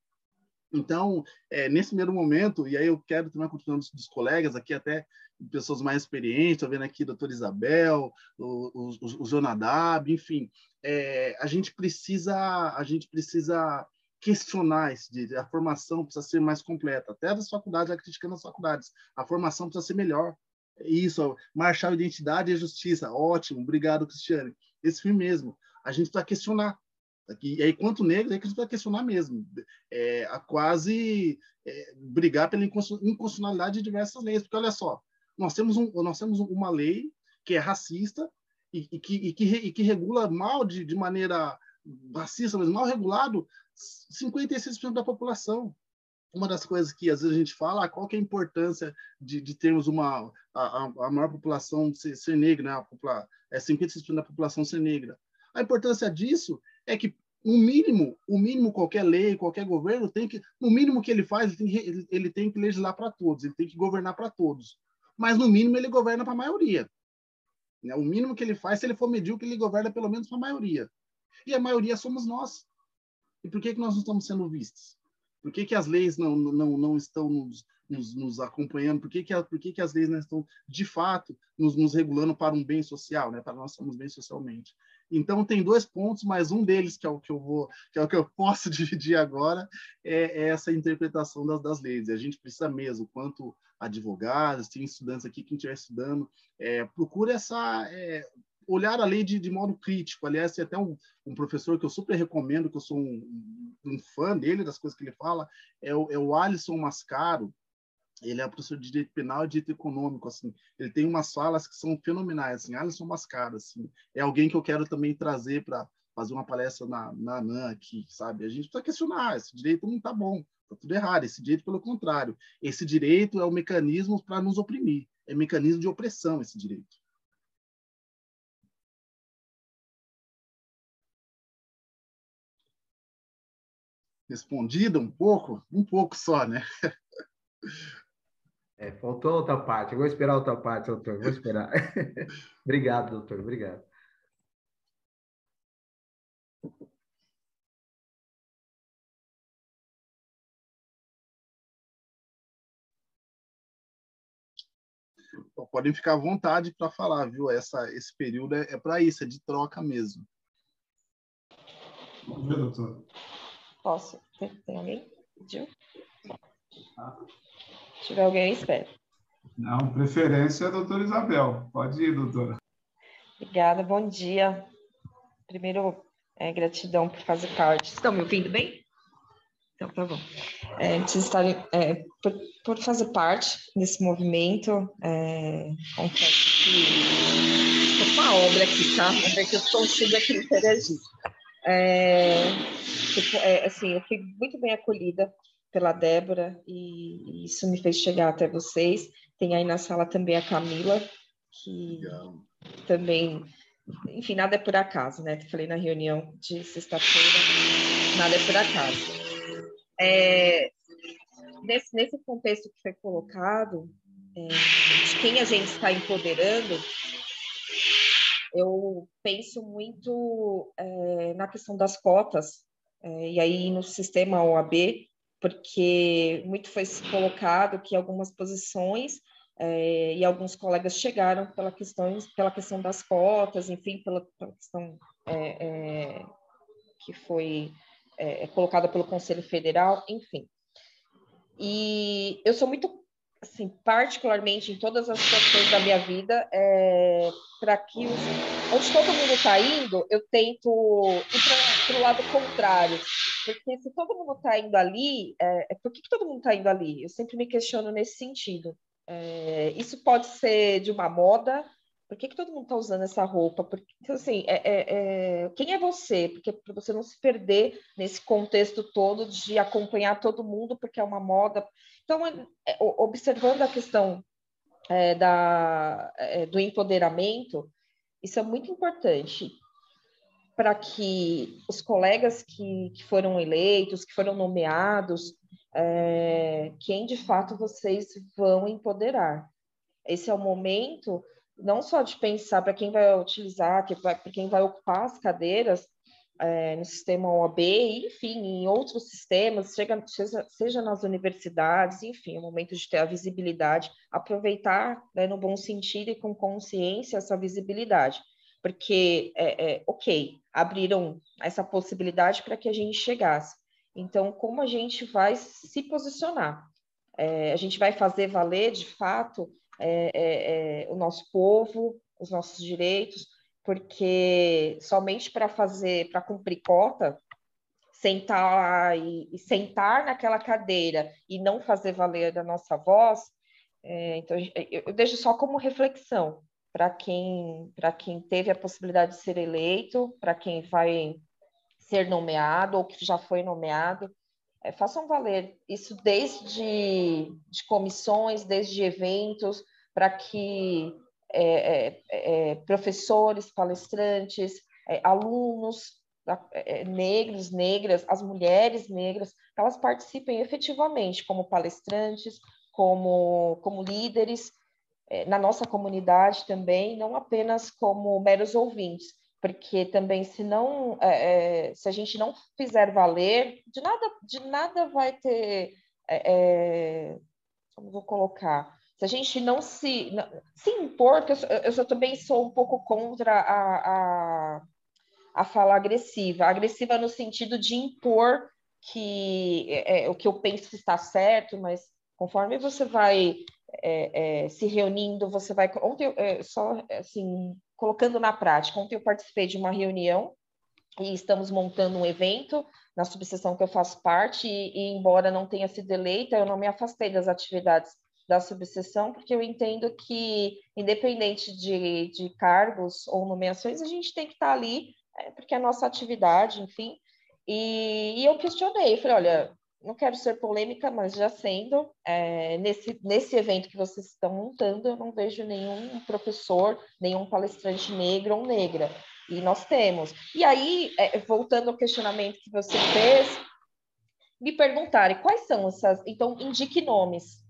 Então, é, nesse primeiro momento, e aí eu quero também continuando dos, dos colegas aqui, até pessoas mais experientes, estou vendo aqui a doutora Isabel, o, o, enfim, é, a gente precisa a gente precisa questionar esse a formação precisa ser mais completa, até das faculdades, a crítica nas faculdades, a formação precisa ser melhor, isso, marchar identidade e justiça. Ótimo, obrigado, Cristiane. Esse filme mesmo. A gente precisa questionar. E aí, quanto negro, é que a gente precisa questionar mesmo. É, a quase é, brigar pela inconstitucionalidade de diversas leis. Porque, olha só, nós temos, um, nós temos uma lei que é racista e, e, que, e, que, e que regula mal, de, de maneira racista, mas mal regulado, 56% da população uma das coisas que às vezes a gente fala, ah, qual que é a importância de, de termos uma a, a maior população ser, ser negra, né? a popula, é 50% da população ser negra. A importância disso é que o mínimo, o mínimo qualquer lei, qualquer governo tem que, no mínimo que ele faz, ele tem que, ele, tem que legislar para todos, ele tem que governar para todos. Mas no mínimo ele governa para a maioria. Né? O mínimo que ele faz, se ele for medíocre, ele governa pelo menos para a maioria. E a maioria somos nós. E por que que nós não estamos sendo vistos? Por que, que as leis não, não, não estão nos, nos, nos acompanhando? Por que, que, por que, que as leis não estão, de fato, nos, nos regulando para um bem social, né? para nós sermos bem socialmente? Então, tem dois pontos, mas um deles, que é o que eu vou, que é o que eu posso dividir agora, é, é essa interpretação das, das leis. A gente precisa mesmo, quanto advogados, tem estudantes aqui, quem estiver estudando, é, procura essa, é, olhar a lei de, de modo crítico. Aliás, tem até um, um, professor que eu super recomendo, que eu sou um, um fã dele, das coisas que ele fala, é o, é o Alisson Mascaro. Ele é professor de direito penal e direito econômico, assim. Ele tem umas falas que são fenomenais, assim. Alisson Mascaro, assim. É alguém que eu quero também trazer para fazer uma palestra na, na ANAN aqui, sabe? A gente precisa questionar, esse direito não está bom, está tudo errado. Esse direito, pelo contrário, esse direito é o mecanismo para nos oprimir, é mecanismo de opressão esse direito. respondida um pouco, um pouco só, né? É, faltou outra parte. Eu vou esperar outra parte, doutor. Vou esperar. obrigado, doutor. Obrigado. podem ficar à vontade para falar, viu? Essa, esse período é, é para isso, é de troca mesmo. Bom dia, doutor. Posso? Tem, tem alguém? Pediu? Se tiver alguém, espera. Não, preferência é a doutora Isabel. Pode ir, doutora. Obrigada, bom dia. Primeiro, é, gratidão por fazer parte. Estão me ouvindo bem? Então, tá bom. É, de estar, é, por, por, fazer parte desse movimento, é, confesso que estou com a obra aqui, tá? Ver que eu consigo aqui interagir. É, tipo, é, assim, eu fui muito bem acolhida pela Débora e isso me fez chegar até vocês. Tem aí na sala também a Camila, que Legal. também, enfim, nada é por acaso, né? Falei na reunião de sexta-feira, nada é por acaso. É, nesse, nesse contexto que foi colocado, é, de quem a gente está empoderando, eu penso muito é, na questão das cotas, é, e aí no sistema OAB, porque muito foi colocado que algumas posições é, e alguns colegas chegaram pela questão, pela questão das cotas, enfim, pela, pela questão é, é, que foi colocada pelo Conselho Federal, enfim. E eu sou muito, assim, particularmente em todas as situações da minha vida, para que os, onde todo mundo está indo, eu tento ir para o lado contrário. Porque se todo mundo está indo ali, é, é, por que, que todo mundo está indo ali? Eu sempre me questiono nesse sentido. É, isso pode ser de uma moda, por que, que todo mundo está usando essa roupa? Porque, então, assim, é, é, é, quem é você? Porque para você não se perder nesse contexto todo de acompanhar todo mundo, porque é uma moda. Então, é, observando a questão da, do empoderamento, isso é muito importante para que os colegas que, que, foram eleitos, que foram nomeados, quem de fato vocês vão empoderar. Esse é o momento não só de pensar para quem vai utilizar, para quem vai ocupar as cadeiras é, no sistema OAB, enfim, em outros sistemas, seja, seja, seja, nas universidades, enfim, é o momento de ter a visibilidade, aproveitar né, no bom sentido e com consciência essa visibilidade, porque, é, é, ok, abriram essa possibilidade para que a gente chegasse. Então, como a gente vai se posicionar? É, a gente vai fazer valer, de fato, é, é, é, o nosso povo, os nossos direitos, porque somente para fazer, para cumprir cota, sentar e, e, sentar naquela cadeira e não fazer valer a nossa voz, então eu, eu deixo só como reflexão para quem para quem teve a possibilidade de ser eleito, para quem vai ser nomeado ou que já foi nomeado, é, façam valer isso desde de comissões, desde eventos, para que é, é, é, professores, palestrantes, é, alunos é, negros, negras, as mulheres negras, elas participem efetivamente como palestrantes, como, como líderes na nossa comunidade também, não apenas como meros ouvintes, porque também se não é, é, se a gente não fizer valer de nada de nada vai ter é, é como vou colocar? Se a gente não se não, se impor que eu, eu, eu, também sou um pouco contra a, a, a fala agressiva. Agressiva no sentido de impor que é, é o que eu penso está certo mas conforme você vai é, se reunindo você vai ontem só assim colocando na prática. Ontem eu participei de uma reunião e estamos montando um evento na subseção que eu faço parte, e, e, embora não tenha sido eleita, eu não me afastei das atividades da subseção, porque eu entendo que, independente de, de cargos ou nomeações, a gente tem que estar ali, é, porque é a nossa atividade, enfim. E, e eu questionei, falei, olha, não quero ser polêmica, mas já sendo, é, nesse, nesse evento que vocês estão montando, eu não vejo nenhum professor, nenhum palestrante negro ou negra. E nós temos. E aí, é, voltando ao questionamento que você fez, me perguntarem quais são essas. Então, indique nomes.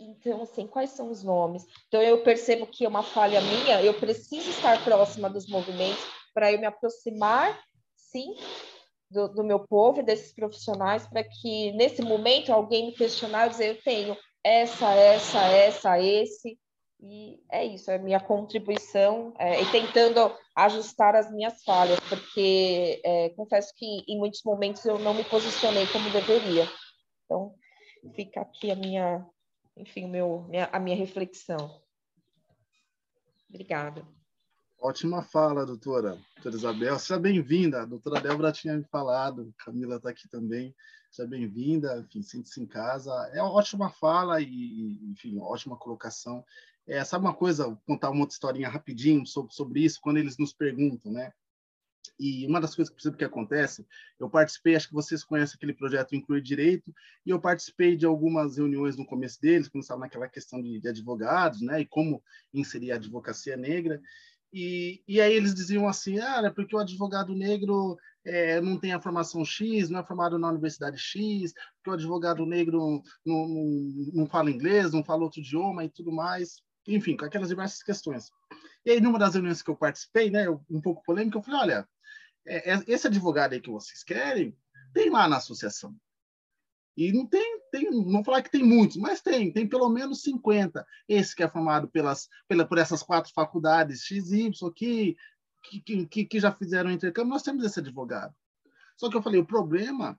Então, assim, quais são os nomes? Então, eu percebo que é uma falha minha, eu preciso estar próxima dos movimentos para eu me aproximar, sim, do, do meu povo e desses profissionais para que nesse momento alguém me questionar e dizer eu tenho essa, essa, essa, esse E é isso, é minha contribuição é, e tentando ajustar as minhas falhas, porque é, confesso que em muitos momentos eu não me posicionei como deveria. Então, fica aqui a minha, enfim, meu, minha, a minha reflexão. Obrigada. Ótima fala, doutora. Doutora Isabel, seja bem-vinda. A doutora Débora tinha me falado, Camila está aqui também. Seja bem-vinda, enfim, sinta-se em casa. É ótima fala e, enfim, ótima colocação. É, sabe uma coisa, vou contar uma outra historinha rapidinho sobre, sobre isso, quando eles nos perguntam, né? E uma das coisas que percebo que acontece, eu participei, acho que vocês conhecem aquele projeto Incluir Direito, e eu participei de algumas reuniões no começo deles, quando estava naquela questão de, de, advogados, né, e como inserir a advocacia negra. E, e aí eles diziam assim, ah, é porque o advogado negro é, não tem a formação X, não é formado na universidade X, porque o advogado negro não, não, não fala inglês, não fala outro idioma e tudo mais enfim, com aquelas diversas questões. E aí, numa das reuniões que eu participei, né, um pouco polêmica, eu falei, olha, é, é, esse advogado aí que vocês querem, tem lá na associação. E não tem, tem, não falar que tem muitos, mas tem, tem pelo menos 50. Esse que é formado pelas, pela, por essas quatro faculdades XY que, que, que, que já fizeram intercâmbio, nós temos esse advogado. Só que eu falei, o problema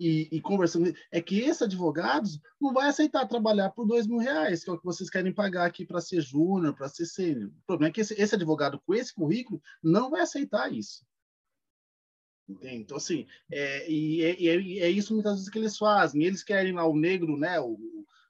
e, e, conversando, é que esse advogado não vai aceitar trabalhar por dois mil reais, que é o que vocês querem pagar aqui para ser júnior, para ser sênior. O problema é que esse, esse, advogado com esse currículo não vai aceitar isso. Entende? Então, assim, é, e, e é, é, isso muitas vezes que eles fazem. Eles querem lá o negro, né, o,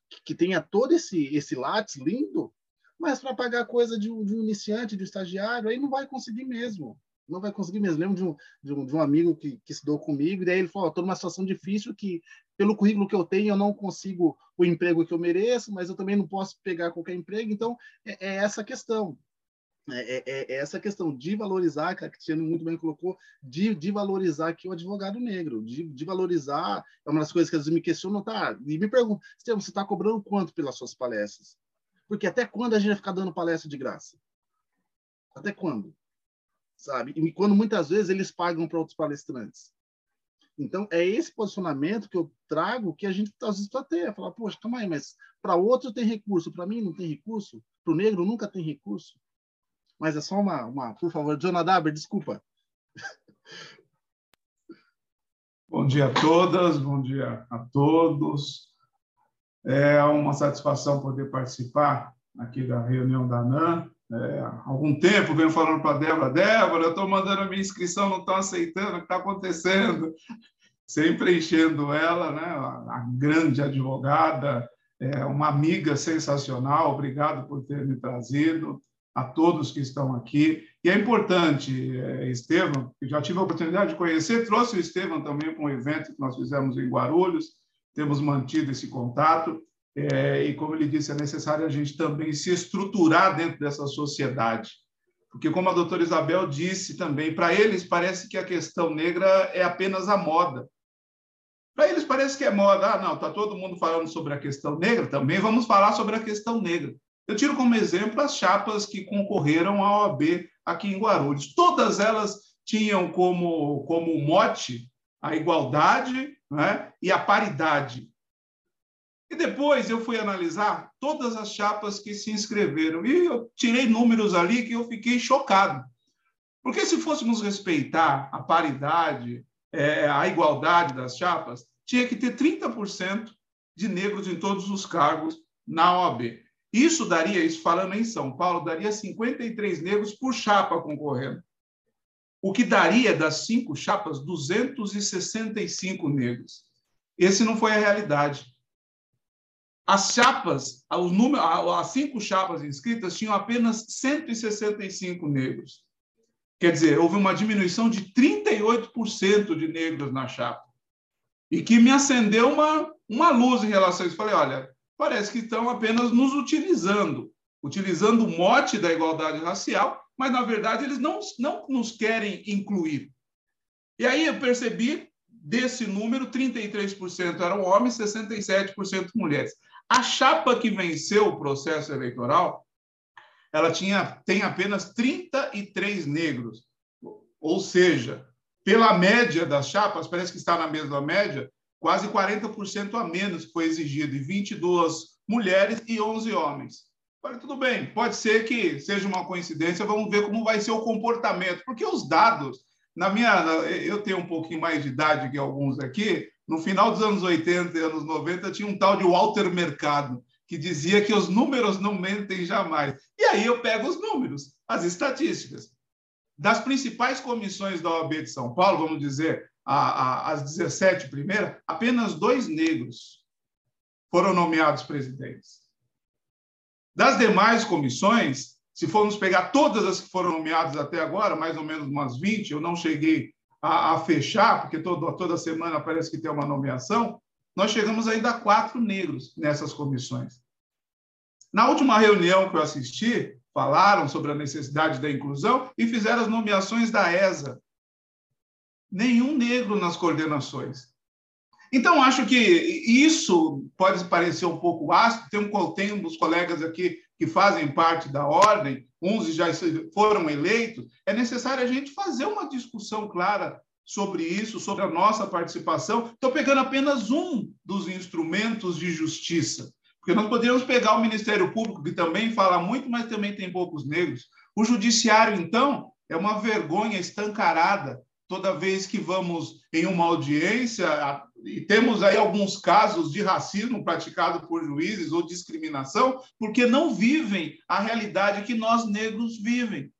que, que tenha todo esse, esse látis lindo, mas para pagar coisa de um, de um iniciante, de um estagiário, aí não vai conseguir mesmo não vai conseguir mesmo. Lembro de um, de um, de um amigo que, que estudou comigo, e daí ele falou: estou numa situação difícil que, pelo currículo que eu tenho, eu não consigo o emprego que eu mereço, mas eu também não posso pegar qualquer emprego. Então, é, é essa questão. É, é, é, essa questão de valorizar, que a Cristiane muito bem colocou, de, de valorizar aqui o advogado negro, de, de valorizar, é uma das coisas que às vezes me questionam, tá? E me perguntam, você está cobrando quanto pelas suas palestras? Porque até quando a gente vai ficar dando palestra de graça? Até quando? sabe? E quando muitas vezes eles pagam para outros palestrantes. Então, é esse posicionamento que eu trago que a gente às vezes ter. Falar, poxa, calma aí, mas para outro tem recurso, para mim não tem recurso, para o negro nunca tem recurso. Mas é só uma, uma por favor, Jonadaber, desculpa. Bom dia a todas, bom dia a todos. É uma satisfação poder participar aqui da reunião da ANAM é, há algum tempo venho falando para a Débora, Débora, eu estou mandando a minha inscrição, não estão aceitando, o que está acontecendo? Sempre enchendo ela, né? a grande advogada, é, uma amiga sensacional, obrigado por ter me trazido, a todos que estão aqui. E é importante, é, Estevam, que já tive a oportunidade de conhecer, trouxe o Estevam também para um evento que nós fizemos em Guarulhos, temos mantido esse contato, é, e, como ele disse, é necessário a gente também se estruturar dentro dessa sociedade. Porque, como a doutora Isabel disse também, para eles parece que a questão negra é apenas a moda. Para eles parece que é moda. Ah, não, está todo mundo falando sobre a questão negra, também vamos falar sobre a questão negra. Eu tiro como exemplo as chapas que concorreram à OAB aqui em Guarulhos. Todas elas tinham como, como mote a igualdade né, e a paridade. E depois eu fui analisar todas as chapas que se inscreveram e eu tirei números ali que eu fiquei chocado. Porque se fôssemos respeitar a paridade, é, a igualdade das chapas, tinha que ter 30% de negros em todos os cargos na OAB. Isso daria, isso falando em São Paulo, daria 53 negros por chapa concorrendo. O que daria das cinco chapas 265 negros. Esse não foi a realidade. As chapas, o número, as cinco chapas inscritas tinham apenas 165 negros. Quer dizer, houve uma diminuição de 38% de negros na chapa. E que me acendeu uma, uma luz em relação a isso. Falei, olha, parece que estão apenas nos utilizando, utilizando o mote da igualdade racial, mas, na verdade, eles não, não nos querem incluir. E aí eu percebi, desse número, 33% eram homens, 67% mulheres. A chapa que venceu o processo eleitoral, ela tinha tem apenas 33 negros. Ou seja, pela média das chapas, parece que está na mesma média, quase 40% a menos foi exigido, e 22 mulheres e 11 homens. Falei, tudo bem, pode ser que seja uma coincidência, vamos ver como vai ser o comportamento, porque os dados, na minha, eu tenho um pouquinho mais de idade que alguns aqui, no final dos anos 80 e anos 90 tinha um tal de Walter Mercado, que dizia que os números não mentem jamais. E aí eu pego os números, as estatísticas. Das principais comissões da OAB de São Paulo, vamos dizer, a, a, as 17 primeiras, apenas dois negros foram nomeados presidentes. Das demais comissões, se formos pegar todas as que foram nomeadas até agora, mais ou menos umas 20, eu não cheguei a, a fechar, porque todo, toda semana parece que tem uma nomeação, nós chegamos ainda a quatro negros nessas comissões. Na última reunião que eu assisti, falaram sobre a necessidade da inclusão e fizeram as nomeações da ESA. Nenhum negro nas coordenações. Então, acho que isso pode parecer um pouco ácido. Tem, um, tem uns colegas aqui que fazem parte da ordem, uns já foram eleitos. É necessário a gente fazer uma discussão clara sobre isso, sobre a nossa participação. Estou pegando apenas um dos instrumentos de justiça, porque nós poderíamos pegar o Ministério Público, que também fala muito, mas também tem poucos negros. O Judiciário, então, é uma vergonha escancarada toda vez que vamos em uma audiência, e temos aí alguns casos de racismo praticado por juízes ou discriminação, porque não vivem a realidade que nós negros vivem.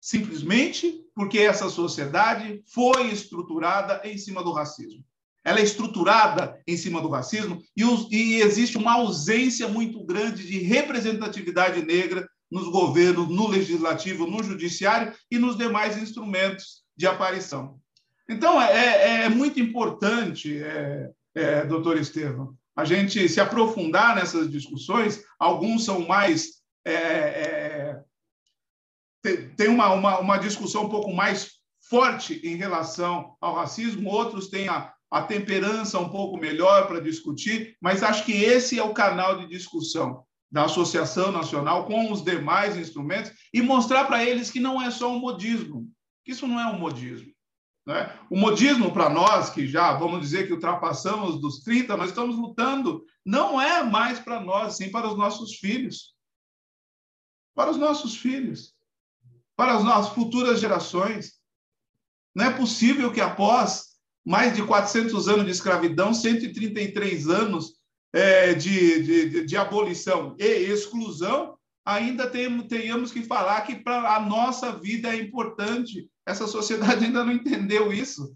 Simplesmente porque essa sociedade foi estruturada em cima do racismo. Ela é estruturada em cima do racismo e, e existe uma ausência muito grande de representatividade negra nos governos, no legislativo, no judiciário e nos demais instrumentos de aparição. Então, é, é, é muito importante, é, é, doutor Estevam, a gente se aprofundar nessas discussões. Alguns são mais. É, é, tem uma, uma, uma, discussão um pouco mais forte em relação ao racismo, outros têm a, a temperança um pouco melhor para discutir, mas acho que esse é o canal de discussão da Associação Nacional com os demais instrumentos e mostrar para eles que não é só um modismo, isso não é um modismo. Né? O modismo, para nós, que já vamos dizer que ultrapassamos dos 30, nós estamos lutando, não é mais para nós, sim para os nossos filhos. Para os nossos filhos. Para as nossas futuras gerações. Não é possível que após mais de 400 anos de escravidão, 133 anos é, de, de, de abolição e exclusão, ainda tenhamos que falar que para a nossa vida é importante. Essa sociedade ainda não entendeu isso.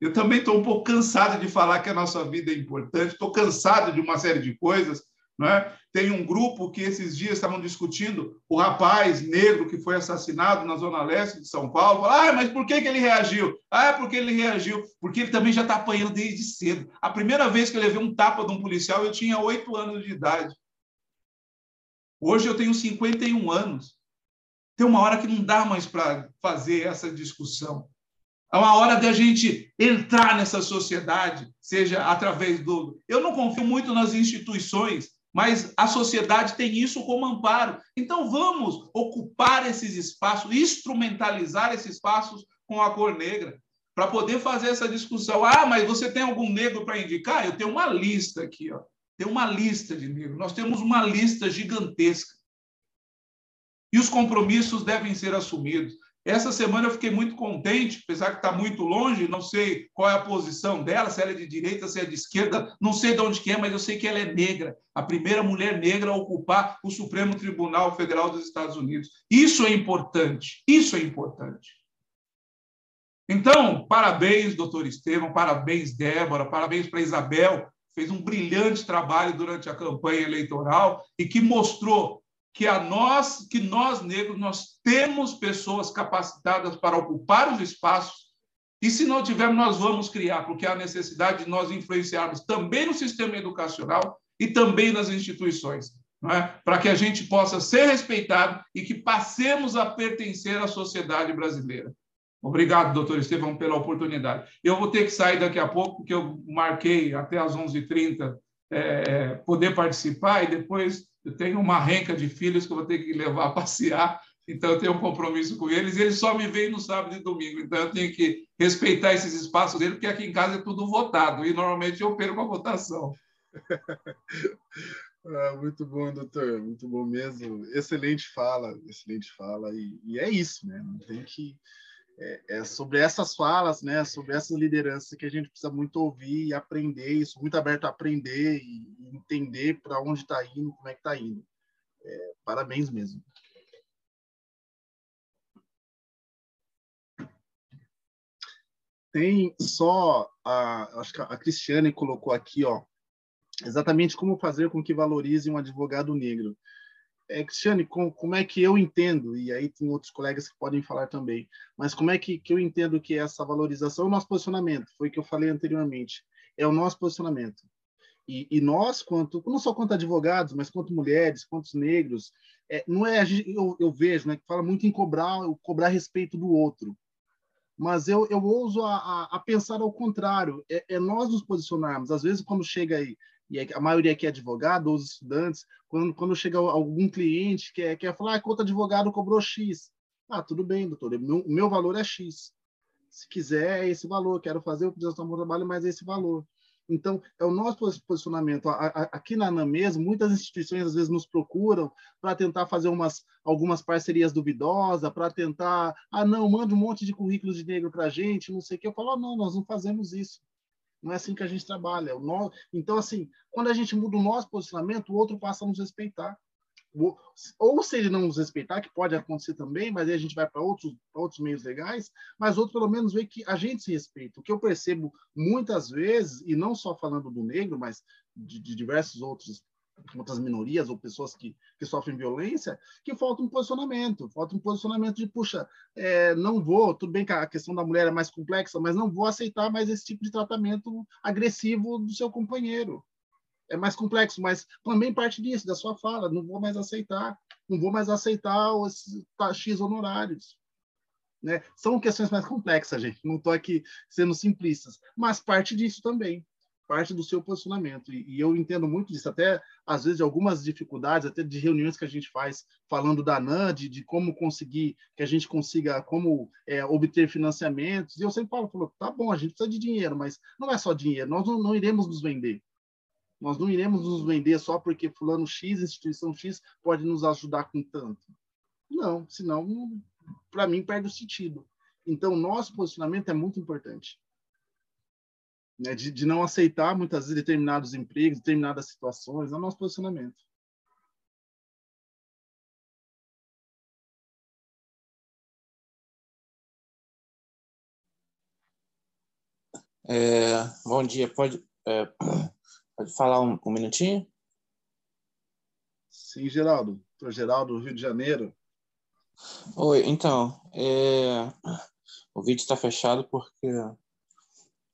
Eu também estou um pouco cansado de falar que a nossa vida é importante, estou cansado de uma série de coisas. Não é? Tem um grupo que esses dias estavam discutindo o rapaz negro que foi assassinado na Zona Leste de São Paulo. Ah, mas por que, que ele reagiu? Ah, é porque ele reagiu. Porque ele também já está apanhando desde cedo. A primeira vez que eu levei um tapa de um policial, eu tinha oito anos de idade. Hoje eu tenho 51 anos. Tem uma hora que não dá mais para fazer essa discussão. É uma hora de a gente entrar nessa sociedade, seja através do. Eu não confio muito nas instituições, mas a sociedade tem isso como amparo. Então vamos ocupar esses espaços, instrumentalizar esses espaços com a cor negra, para poder fazer essa discussão. Ah, mas você tem algum negro para indicar? Eu tenho uma lista aqui, ó. Tem uma lista de negros. Nós temos uma lista gigantesca. E os compromissos devem ser assumidos. Essa semana eu fiquei muito contente, apesar que está muito longe, não sei qual é a posição dela, se ela é de direita, se é de esquerda, não sei de onde que é, mas eu sei que ela é negra, a primeira mulher negra a ocupar o Supremo Tribunal Federal dos Estados Unidos. Isso é importante, isso é importante. Então, parabéns, doutor Estevam, parabéns, Débora, parabéns para Isabel, fez um brilhante trabalho durante a campanha eleitoral e que mostrou que a nós, que nós negros, nós temos pessoas capacitadas para ocupar os espaços e se não tivermos, nós vamos criar, porque há necessidade de nós influenciarmos também no sistema educacional e também nas instituições, é? para que a gente possa ser respeitado e que passemos a pertencer à sociedade brasileira. Obrigado, doutor Estevão, pela oportunidade. Eu vou ter que sair daqui a pouco, porque eu marquei até às 11h30 é, poder participar, e depois eu tenho uma renca de filhos que eu vou ter que levar a passear, então eu tenho um compromisso com eles, e eles só me veem no sábado e domingo, então eu tenho que respeitar esses espaços deles, porque aqui em casa é tudo votado, e normalmente eu perco a votação. Ah, muito bom, doutor, muito bom mesmo. Excelente fala, excelente fala, e, e é isso, né? Não tem que. É, é, sobre essas falas, né? Sobre essas lideranças que a gente precisa muito ouvir e aprender, isso, muito aberto a aprender e, entender para onde está indo, como é que está indo. É, parabéns mesmo. Tem só a, acho que a Cristiane colocou aqui, ó, exatamente como fazer com que valorize um advogado negro. É, Cristiane, com, como é que eu entendo, e aí tem outros colegas que podem falar também, mas como é que, que eu entendo que essa valorização é o nosso posicionamento, foi o que eu falei anteriormente, é o nosso posicionamento. E, e nós, quanto, não só quanto advogados, mas quanto mulheres, quanto negros, é, não é, eu, eu vejo, né, que fala muito em cobrar, cobrar respeito do outro, mas eu, eu ouso a, a, a pensar ao contrário, é, é, nós nos posicionarmos. Às vezes, quando chega aí, e é a maioria aqui é advogado, os estudantes, quando, quando chega algum cliente que quer, quer falar, ah, quanto advogado cobrou X. Ah, tudo bem, doutor, meu, meu valor é X. Se quiser, é esse valor. Quero fazer o projeto do trabalho, mas é esse valor. Então, é o nosso posicionamento. Aqui na ANA mesmo, muitas instituições às vezes nos procuram para tentar fazer umas, algumas parcerias duvidosas, para tentar, ah, não, manda um monte de currículos de negro para a gente, não sei o que. Eu falo, oh, não, nós não fazemos isso. Não é assim que a gente trabalha. Então, assim, quando a gente muda o nosso posicionamento, o outro passa a nos respeitar. Ou se ele não nos respeitar, que pode acontecer também, mas aí a gente vai para outros, outros meios legais, mas outro pelo menos vê que a gente se respeita. O que eu percebo muitas vezes, e não só falando do negro, mas de, de diversos outros outras minorias ou pessoas que, que sofrem violência, que falta um posicionamento, falta um posicionamento de, puxa, é, não vou, tudo bem que a questão da mulher é mais complexa, mas não vou aceitar mais esse tipo de tratamento agressivo do seu companheiro. É mais complexo, mas também parte disso, da sua fala, não vou mais aceitar, não vou mais aceitar os X honorários. Né? São questões mais complexas, gente, não estou aqui sendo simplistas, mas parte disso também parte do seu posicionamento. E, e, eu entendo muito disso, até às vezes algumas dificuldades, até de reuniões que a gente faz falando da NAN, de, de como conseguir, que a gente consiga, como é, obter financiamentos. E eu sempre falo, falo, tá bom, a gente precisa de dinheiro, mas não é só dinheiro, nós não, não iremos nos vender. Nós não iremos nos vender só porque fulano X, instituição X, pode nos ajudar com tanto. Não, senão, para mim, perde o sentido. Então, nosso posicionamento é muito importante né, de, de não aceitar muitas vezes determinados empregos, determinadas situações, é o nosso posicionamento. É, bom dia, pode, é, pode falar um, um, minutinho? Sim, Geraldo. Sou Geraldo, Rio de Janeiro. Oi, então, é, o vídeo está fechado porque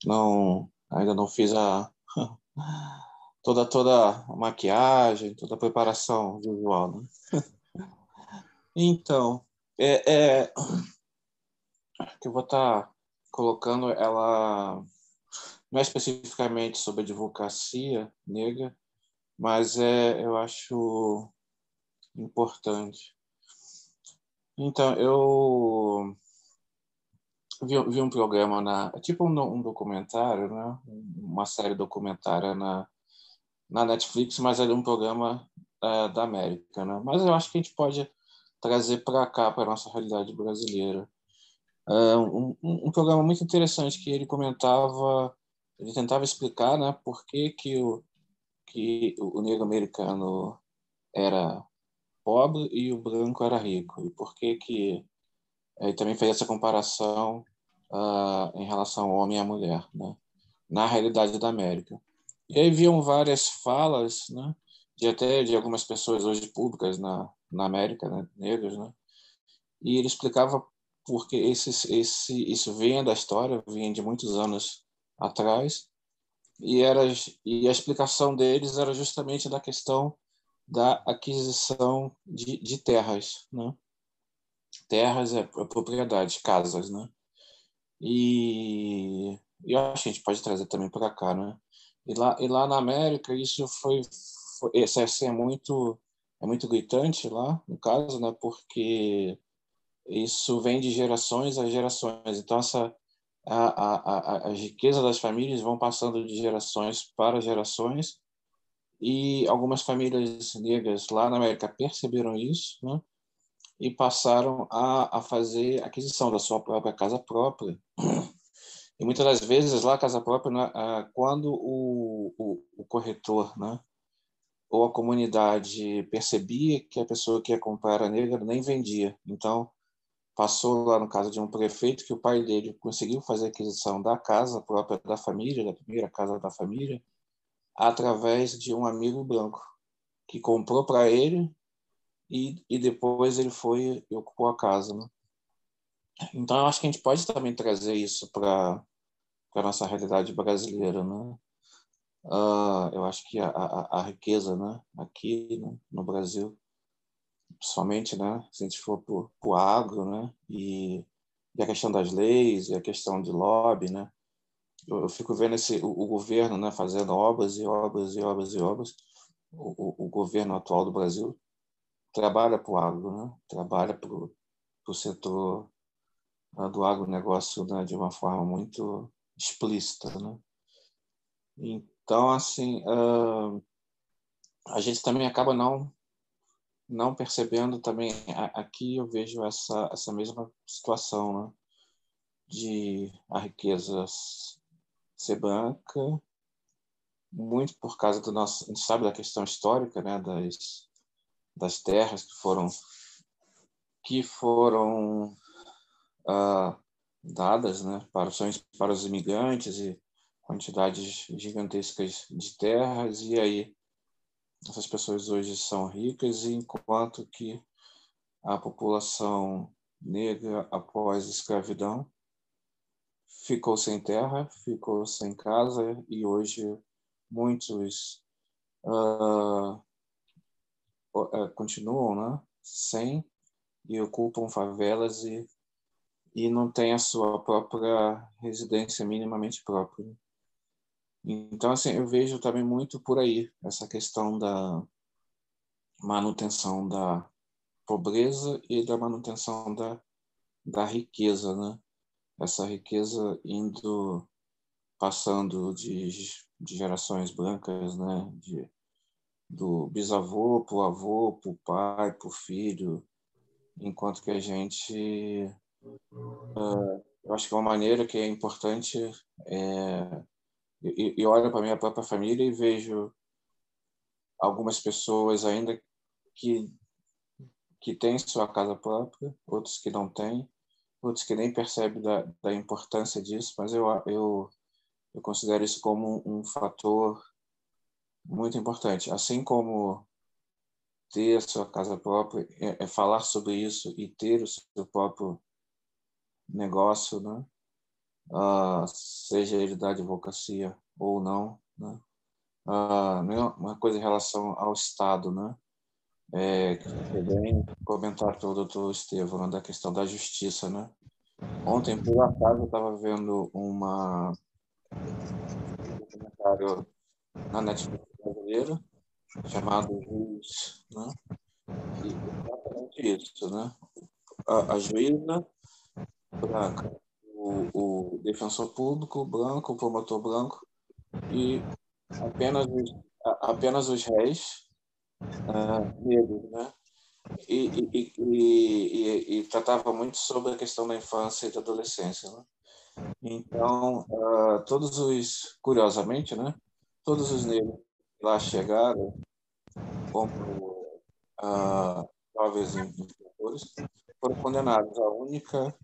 não Ainda não fiz a toda toda a maquiagem, toda a preparação visual. Né? então, é, é, que eu vou estar tá colocando ela não é especificamente sobre advocacia negra, mas é eu acho importante. Então, eu vi, vi um programa na tipo um, um, documentário né? Uma série documentária na na Netflix mas é um programa é, da América né? Mas eu acho que a gente pode trazer para cá para nossa realidade brasileira. É um, um, um, programa muito interessante que ele comentava ele tentava explicar né por que que o que o negro americano era pobre e o branco era rico e por que que ele também fez essa comparação uh, em relação ao homem e à mulher, né? na realidade da América. E aí viam várias falas, né? de até de algumas pessoas hoje públicas na, na América, né? negras, né? e ele explicava porque esse, esse, isso vinha da história, vinha de muitos anos atrás, e, era, e a explicação deles era justamente da questão da aquisição de, de terras, né? Terras é, é propriedade, casas, né? E, e eu acho que a gente pode trazer também para cá, né? E lá, e lá na América isso foi, foi esse, esse é muito é muito gritante lá, no caso, né? Porque isso vem de gerações a gerações. Então essa a, a, a, a riqueza das famílias vão passando de gerações para gerações e algumas famílias negras lá na América perceberam isso, né? E passaram a, a fazer aquisição da sua própria casa própria. E muitas das vezes lá a casa própria, né, quando o, o, o corretor, né, ou a comunidade percebia que a pessoa que ia comprar era negra, nem vendia. Então, passou lá no caso de um prefeito que o pai dele conseguiu fazer a aquisição da casa própria da família, da primeira casa da família, através de um amigo branco que comprou para ele e, e depois ele foi e ocupou a casa. Né? Então, eu acho que a gente pode também trazer isso para a nossa realidade brasileira. Né? Uh, eu acho que a, a, a riqueza né, aqui né, no Brasil, somente né, se a gente for para o agro, né, e, e, a questão das leis, e a questão de lobby, né, eu, eu fico vendo esse, o, o, governo né, fazendo obras e obras e obras e obras. O, o, o governo atual do Brasil trabalha para o agro, né, trabalha para o setor uh, do agronegócio né, de uma forma muito explícita. Né? Então, assim, uh, a gente também acaba não não percebendo também aqui eu vejo essa essa mesma situação né? de a riqueza ser branca muito por causa do nosso a gente sabe da questão histórica né das das terras que foram que foram uh, dadas né para os para os imigrantes e quantidades gigantescas de terras. E aí essas pessoas hoje são ricas enquanto que a população negra após a escravidão ficou sem terra, ficou sem casa. E hoje muitos uh, continuam, né, sem e ocupam favelas e e não têm a sua própria residência minimamente própria. Então, assim, eu vejo também muito por aí essa questão da manutenção da pobreza e da manutenção da, da riqueza, né? Essa riqueza indo, passando de, de gerações brancas, né? De, do bisavô para o avô, para o pai, para o filho, enquanto que a gente, uh, eu acho que uma maneira que é importante é e, e olho para minha própria família e vejo algumas pessoas ainda que que têm sua casa própria, outros que não têm, outros que nem percebem da, da importância disso, mas eu, eu, eu considero isso como um fator muito importante. Assim como ter a sua casa própria, é, é, falar sobre isso e ter o seu próprio negócio, né? uh, seja ele da advocacia ou não, né? Uh, uma coisa em relação ao Estado, né? É, bem comentado pelo doutor Estevam, né, da questão da justiça, né? Ontem, por acaso, eu estava vendo uma um documentário na Netflix brasileira chamado Juiz, né? E exatamente isso, né? A, a juíza branca o, o defensor público branco, o promotor branco e apenas os, apenas os réis uh, negros, né? E, e, e, e, tratava muito sobre a questão da infância e da adolescência, né? Então, uh, todos os, curiosamente, né? Todos os negros lá chegaram, como uh, jovens inspetores, foram condenados. A única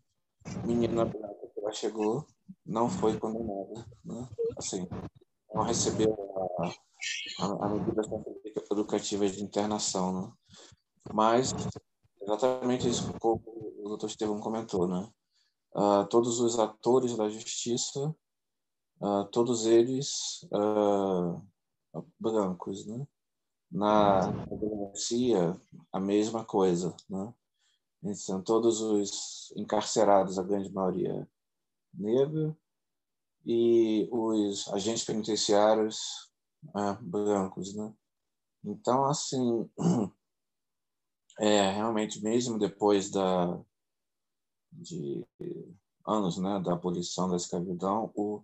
menina branca ela chegou, não foi condenada, né? Assim, não recebeu a, a, a medidas educativas de internação, né? Mas exatamente isso que o doutor Estevam comentou, né? Uh, todos os atores da justiça, uh, todos eles uh, brancos, né? Na democracia, a mesma coisa, né? São todos os encarcerados, a grande maioria negra e os agentes penitenciários ah, brancos, né? Então, assim, é, realmente, mesmo depois da, de anos né, da abolição da escravidão, o,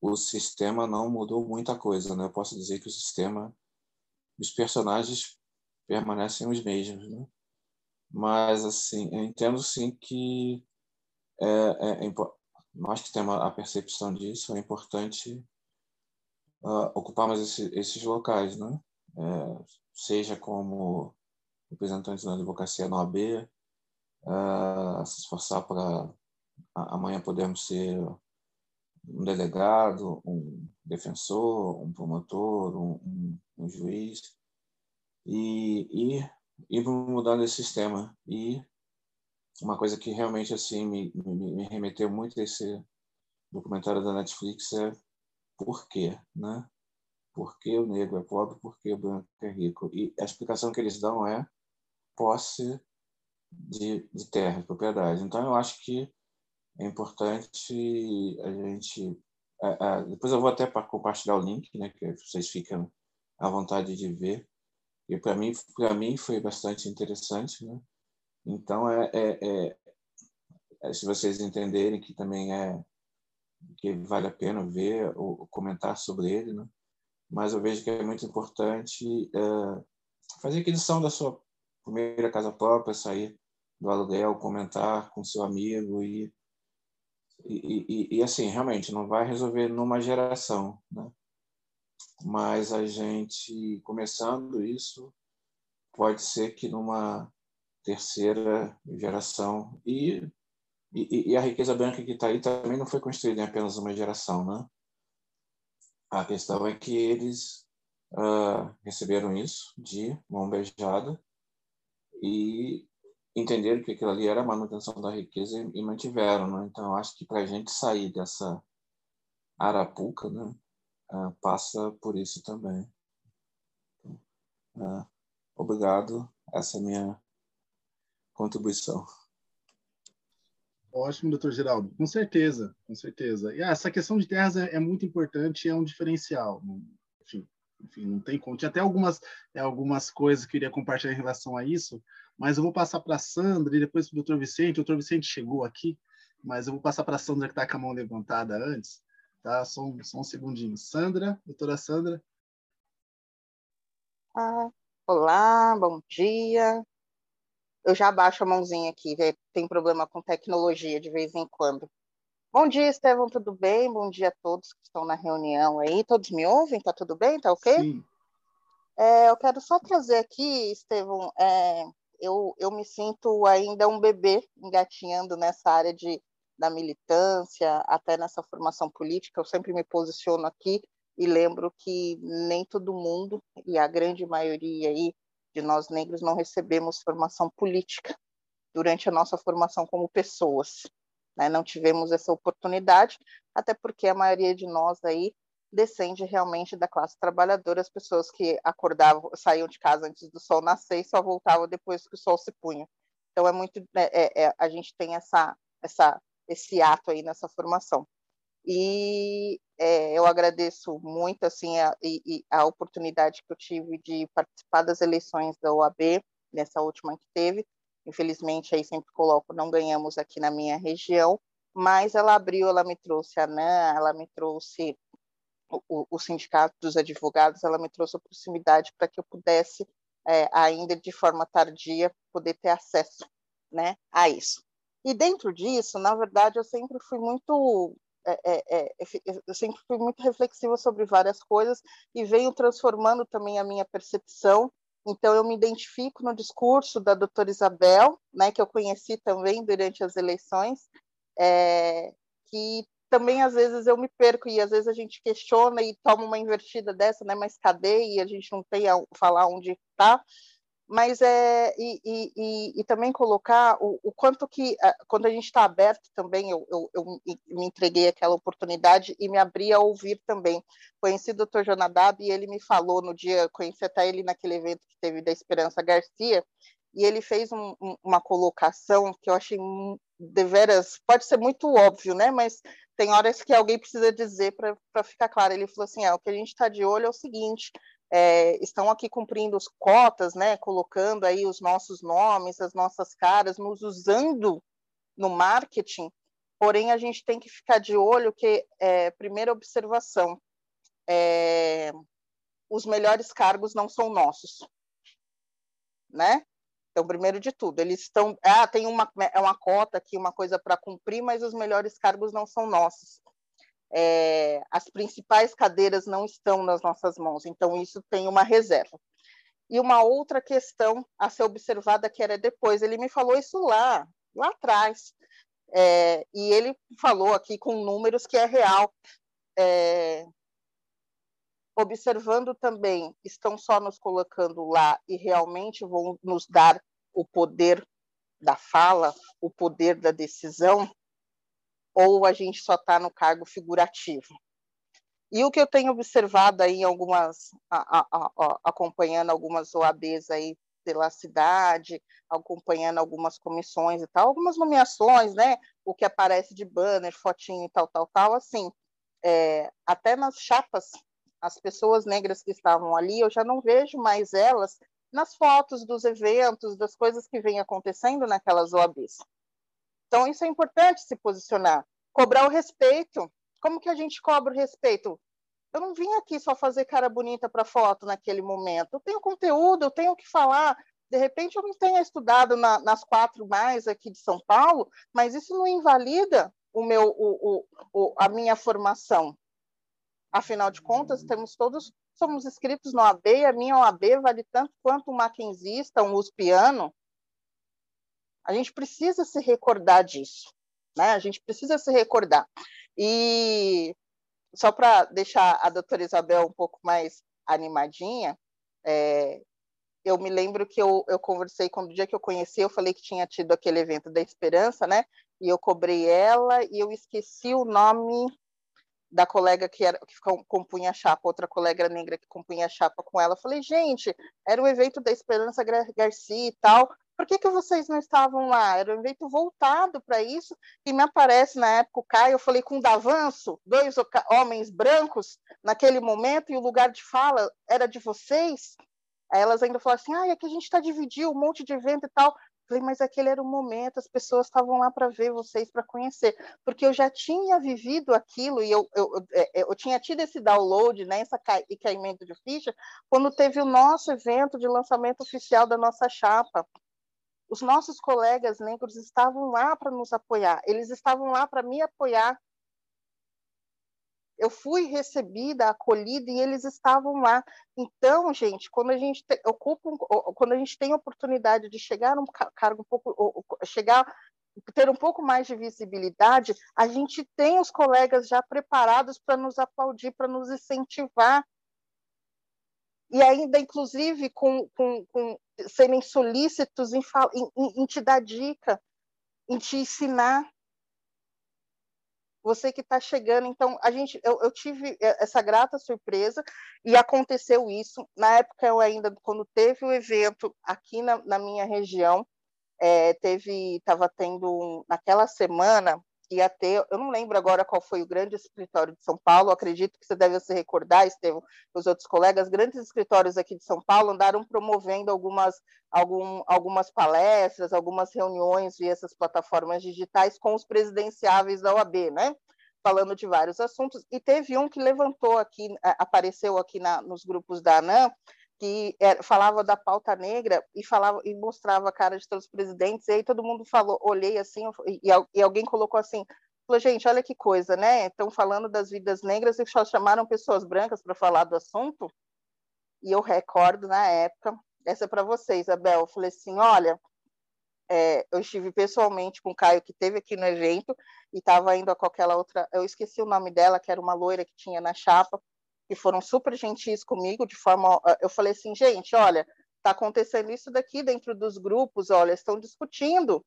o sistema não mudou muita coisa. Né? Eu posso dizer que o sistema os personagens permanecem os mesmos, né? Mas assim, eu entendo sim que é, é, é nós que temos a percepção disso é importante uh, ocuparmos esse, esses locais, né? É, seja como representantes da advocacia no AB, uh, se esforçar para amanhã podermos ser um delegado, um defensor, um promotor, um, um, juiz, e, e ir mudando esse sistema. E uma coisa que realmente assim me, me, me remeteu muito a esse documentário da Netflix é por quê, né? Por que o negro é pobre, por que o branco é rico? E a explicação que eles dão é posse de, de terra, de propriedade. Então, eu acho que é importante a gente. É, é, depois eu vou até para compartilhar o link, né, que vocês ficam à vontade de ver. E para mim, para mim foi bastante interessante, né? Então é, é, é, é, se vocês entenderem que também é que vale a pena ver ou comentar sobre ele, né? Mas eu vejo que é muito importante é, fazer aquisição da sua primeira casa própria, sair do aluguel, comentar com seu amigo e e, e, e, assim, realmente, não vai resolver numa geração, né? Mas a gente, começando isso, pode ser que numa terceira geração. E, e, e a riqueza branca que está aí também não foi construída em apenas uma geração, né? A questão é que eles uh, receberam isso de mão beijada e entenderam que aquilo ali era a manutenção da riqueza e, mantiveram, né? Então, acho que para a gente sair dessa arapuca, né, uh, passa por isso também. Uh, obrigado. Essa é a minha contribuição. Ótimo, doutor Geraldo. Com certeza, com certeza. E ah, essa questão de terras é, é muito importante é um diferencial. Enfim, enfim, não tem como. Tinha até algumas, algumas coisas que eu queria compartilhar em relação a isso, mas eu vou passar para a Sandra e depois para o doutor Vicente. O doutor Vicente chegou aqui, mas eu vou passar para a Sandra que está com a mão levantada antes. Tá? Só um, só um segundinho. Sandra, doutora Sandra. Ah, olá, bom dia. Eu já baixo a mãozinha aqui, tem problema com tecnologia de vez em quando. Bom dia, Estevão, tudo bem? Bom dia a todos que estão na reunião aí. Todos me ouvem? Tá tudo bem? Tá ok? Sim. É, eu quero só trazer aqui, Estevão, é, eu, eu me sinto ainda um bebê engatinhando nessa área de, da militância, até nessa formação política. Eu sempre me posiciono aqui e lembro que nem todo mundo, e a grande maioria aí de nós negros, não recebemos formação política durante a nossa formação como pessoas. Né? Não tivemos essa oportunidade, até porque a maioria de nós aí descende realmente da classe trabalhadora, as pessoas que acordavam, saíam de casa antes do sol nascer e só voltavam depois que o sol se punha. Então é muito, né, é, é, a gente tem essa, essa, esse ato aí nessa formação. E é, eu agradeço muito assim a, e, a oportunidade que eu tive de participar das eleições da OAB nessa última que teve Infelizmente, aí sempre coloco, não ganhamos aqui na minha região, mas ela abriu, ela me trouxe a ANAN, ela me trouxe o, o sindicato dos advogados, ela me trouxe a proximidade para que eu pudesse, é, ainda de forma tardia, poder ter acesso né, a isso. E dentro disso, na verdade, eu sempre fui muito é, é, é eu sempre fui muito reflexiva sobre várias coisas e venho transformando também a minha percepção então, eu me identifico no discurso da doutora Isabel, né, que eu conheci também durante as eleições, é, que também às vezes eu me perco e às vezes a gente questiona e toma uma invertida dessa, né, mas cadê? E a gente não tem a falar onde está mas é e, e, e, também colocar o, o, quanto que quando a gente está aberto também eu, eu, eu, me entreguei aquela oportunidade e me abri a ouvir também conheci o Dr. Jonadab e ele me falou no dia conheci até ele naquele evento que teve da Esperança Garcia e ele fez um, uma colocação que eu achei deveras pode ser muito óbvio né mas tem horas que alguém precisa dizer para ficar claro ele falou assim ah, o que a gente está de olho é o seguinte é, estão aqui cumprindo as cotas, né, colocando aí os nossos nomes, as nossas caras, nos usando no marketing, porém a gente tem que ficar de olho que, é, primeira observação, é, os melhores cargos não são nossos, né? Então, primeiro de tudo, eles estão, ah, tem uma é uma cota aqui, uma coisa para cumprir, mas os melhores cargos não são nossos. É, as principais cadeiras não estão nas nossas mãos, então isso tem uma reserva. E uma outra questão a ser observada que era depois, ele me falou isso lá, lá atrás, é, e ele falou aqui com números que é real. É, observando também, estão só nos colocando lá e realmente vão nos dar o poder da fala, o poder da decisão, ou a gente só está no cargo figurativo. E o que eu tenho observado aí, algumas, a, a, a, acompanhando algumas OABs aí pela cidade, acompanhando algumas comissões e tal, algumas nomeações, né? O que aparece de banner, fotinho e tal, tal, tal, assim, é, até nas chapas, as pessoas negras que estavam ali, eu já não vejo mais elas nas fotos dos eventos, das coisas que vêm acontecendo naquelas OABs. Então, isso é importante se posicionar. Cobrar o respeito. Como que a gente cobra o respeito? Eu não vim aqui só fazer cara bonita para foto naquele momento. Eu tenho conteúdo, eu tenho que falar. De repente, eu não tenha estudado na, nas quatro mais aqui de São Paulo, mas isso não invalida o meu, o, o, a minha formação. Afinal de contas, temos todos somos inscritos no AB, a minha OAB vale tanto quanto um maquinzista, um uspiano. A gente precisa se recordar disso, né? A gente precisa se recordar. E só para deixar a doutora Isabel um pouco mais animadinha, é, eu me lembro que eu, eu conversei, quando o dia que eu conheci, eu falei que tinha tido aquele evento da Esperança, né? E eu cobrei ela e eu esqueci o nome da colega que, era, que compunha a chapa, outra colega negra que compunha a chapa com ela. Falei, gente, era o evento da Esperança Garcia e tal, por que, que vocês não estavam lá? Era um evento voltado para isso, e me aparece na época o Caio, eu falei com o Davanço, dois homens brancos naquele momento, e o lugar de fala era de vocês. Aí elas ainda falaram assim, ah, é que a gente está dividindo um monte de evento e tal. Falei, mas aquele era o momento, as pessoas estavam lá para ver vocês, para conhecer, porque eu já tinha vivido aquilo e eu, eu, eu, é, é, eu tinha tido esse download, né, esse caimento de ficha, quando teve o nosso evento de lançamento oficial da nossa chapa. Os nossos colegas negros estavam lá para nos apoiar, eles estavam lá para me apoiar eu fui recebida, acolhida e eles estavam lá. Então, gente, quando a gente te, ocupa, quando a gente tem a oportunidade de chegar num cargo um pouco, chegar ter um pouco mais de visibilidade, a gente tem os colegas já preparados para nos aplaudir, para nos incentivar. E ainda, inclusive, com, com, com serem solícitos em, em, em te dar dica, em te ensinar você que está chegando. Então, a gente, eu, eu, tive essa grata surpresa e aconteceu isso. Na época, eu ainda, quando teve o evento aqui na, na minha região, é, teve, estava tendo, um, naquela semana, ia ter, eu não lembro agora qual foi o grande escritório de São Paulo, acredito que você deve se recordar, Estevam, os outros colegas, grandes escritórios aqui de São Paulo andaram promovendo algumas, algum, algumas palestras, algumas reuniões via essas plataformas digitais com os presidenciáveis da OAB, né? Falando de vários assuntos, e teve um que levantou aqui, apareceu aqui na, nos grupos da ANAM, que era, falava da pauta negra e falava e mostrava a cara de todos os presidentes, e aí todo mundo falou, olhei assim, e, e alguém colocou assim, falou, gente, olha que coisa, né? Estão falando das vidas negras e só chamaram pessoas brancas para falar do assunto. E eu recordo na época, essa é para você, Isabel, eu falei assim, olha, é, eu estive pessoalmente com o Caio, que teve aqui no evento, e estava indo a qualquer outra, eu esqueci o nome dela, que era uma loira que tinha na chapa, que foram super gentis comigo, de forma. Ah, eu falei assim, gente, olha, está acontecendo isso daqui dentro dos grupos, olha, estão discutindo.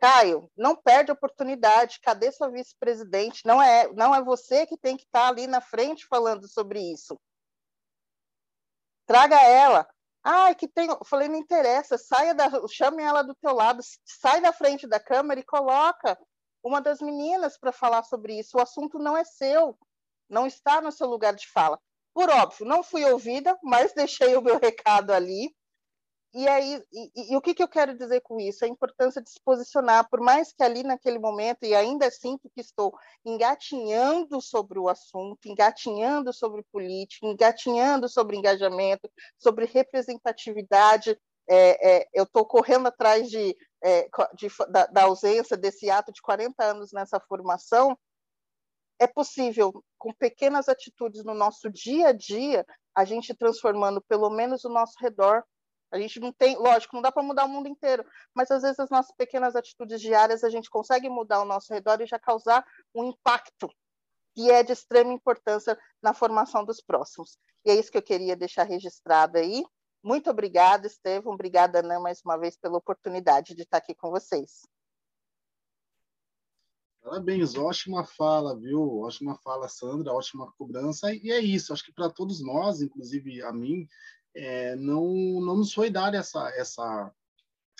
Caio, não perde a oportunidade. Cadê sua vice-presidente? Não é, não é você que tem que estar tá ali na frente falando sobre isso. Traga ela. Ah, que tem. Eu falei, não interessa. Saia da, chame ela do teu lado, sai da frente da câmera e coloca uma das meninas para falar sobre isso. O assunto não é seu não está no seu lugar de fala. Por óbvio, não fui ouvida, mas deixei o meu recado ali. e, aí, e, e, o que, que eu quero dizer com isso? A importância de se posicionar, por mais que ali naquele momento, e ainda sinto que estou engatinhando sobre o assunto, engatinhando sobre política, engatinhando sobre engajamento, sobre representatividade, é, é, eu estou correndo atrás de, é, de da, da ausência desse ato de 40 anos nessa formação, é possível, com pequenas atitudes no nosso dia a dia, a gente transformando pelo menos o nosso redor. A gente não tem, lógico, não dá para mudar o mundo inteiro, mas às vezes as nossas pequenas atitudes diárias a gente consegue mudar o nosso redor e já causar um impacto que é de extrema importância na formação dos próximos. E é isso que eu queria deixar registrado aí. Muito obrigada, Estevam. Obrigada, Ana, mais uma vez pela oportunidade de estar aqui com vocês. Parabéns, ótima fala, viu? Ótima fala, Sandra, ótima cobrança. E é isso, acho que para todos nós, inclusive a mim, é, não, não nos foi dar essa, essa,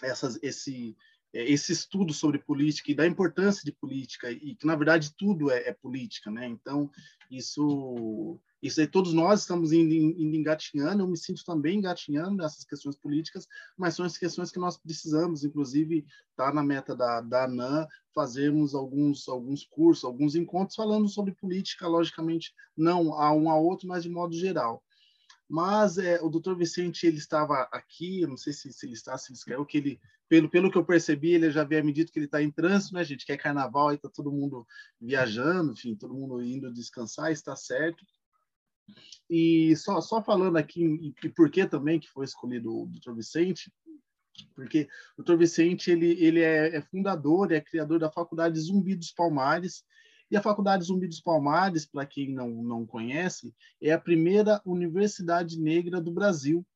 essa, esse, é, esse estudo sobre política e da importância de política, e que, na verdade, tudo é, é política, né? Então, isso isso aí todos nós estamos indo, indo engatinhando, eu me sinto também engatinhando nessas questões políticas, mas são as questões que nós precisamos, inclusive está na meta da, da ANAN, fazermos alguns, alguns cursos, alguns encontros falando sobre política, logicamente não a um a outro, mas de modo geral. Mas é, o doutor Vicente ele estava aqui, eu não sei se, se ele está, se ele escreveu, que ele, pelo, pelo que eu percebi, ele já havia me dito que ele está em trânsito, né, gente? Que é carnaval, aí está todo mundo viajando, enfim, todo mundo indo descansar, está certo. E só, só falando aqui, e, e por que também que foi escolhido o Dr. Vicente, porque o Dr. Vicente ele, ele é, é, fundador, é criador da Faculdade Zumbi dos Palmares, e a Faculdade Zumbi dos Palmares, para quem não, não conhece, é a primeira universidade negra do Brasil.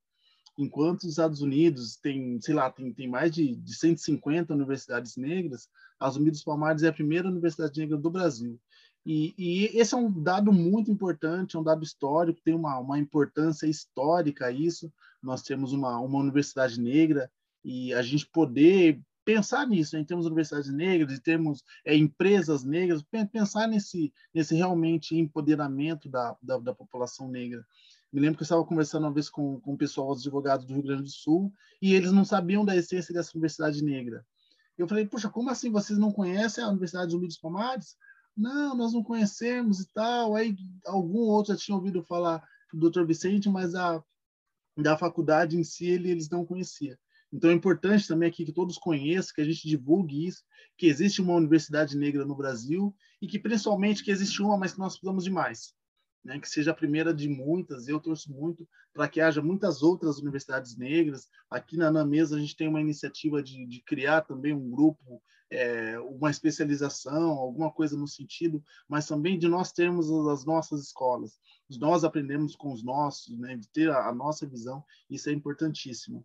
Enquanto os Estados Unidos tem, sei lá, tem, tem mais de, de 150 universidades negras, a Zumbi dos Palmares é a primeira universidade negra do Brasil. E, e, esse é um dado muito importante, é um dado histórico, tem uma, uma importância histórica isso. Nós temos uma, uma universidade negra e a gente poder pensar nisso, né? temos universidades negras, temos é, empresas negras, pensar nesse, nesse realmente empoderamento da, da, da, população negra. Me lembro que eu estava conversando uma vez com, com o pessoal, os advogados do Rio Grande do Sul, e eles não sabiam da essência dessa universidade negra. Eu falei, puxa, como assim vocês não conhecem a Universidade dos Palmares? Não, nós não conhecemos e tal. Aí algum outro já tinha ouvido falar do Dr. Vicente, mas a da faculdade em si ele, eles não conheciam. Então é importante também aqui que todos conheçam, que a gente divulgue isso, que existe uma universidade negra no Brasil e que principalmente que existe uma, mas que nós precisamos de mais né, que seja a primeira de muitas. Eu torço muito para que haja muitas outras universidades negras. Aqui na, na mesa a gente tem uma iniciativa de, de criar também um grupo, é, uma especialização, alguma coisa no sentido, mas também de nós termos as nossas escolas, nós aprendemos com os nossos, né, de ter a, a nossa visão. Isso é importantíssimo.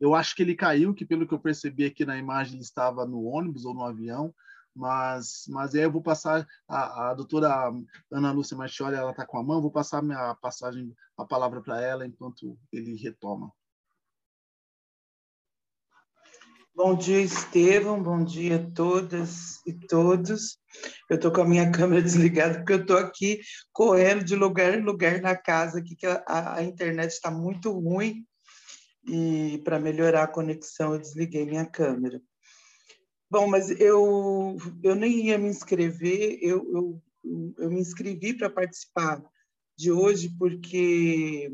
Eu acho que ele caiu, que pelo que eu percebi aqui na imagem ele estava no ônibus ou no avião, mas, mas aí eu vou passar, a, a doutora Ana Lúcia Marchioli, ela está com a mão, vou passar a passagem, a palavra para ela enquanto ele retoma. Bom dia, Estevam. Bom dia a todas e todos. Eu estou com a minha câmera desligada porque eu estou aqui correndo de lugar em lugar na casa, aqui, que a, a internet está muito ruim. E para melhorar a conexão, eu desliguei minha câmera. Bom, mas eu, eu nem ia me inscrever, eu, eu, eu me inscrevi para participar de hoje porque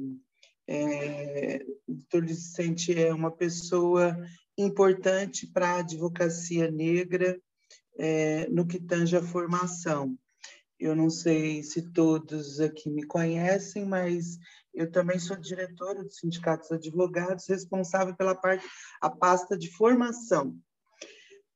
é, o doutor Vicente é uma pessoa importante para a advocacia negra é, no que tange a formação. Eu não sei se todos aqui me conhecem, mas eu também sou diretora do Sindicato dos Advogados, responsável pela parte, a pasta de formação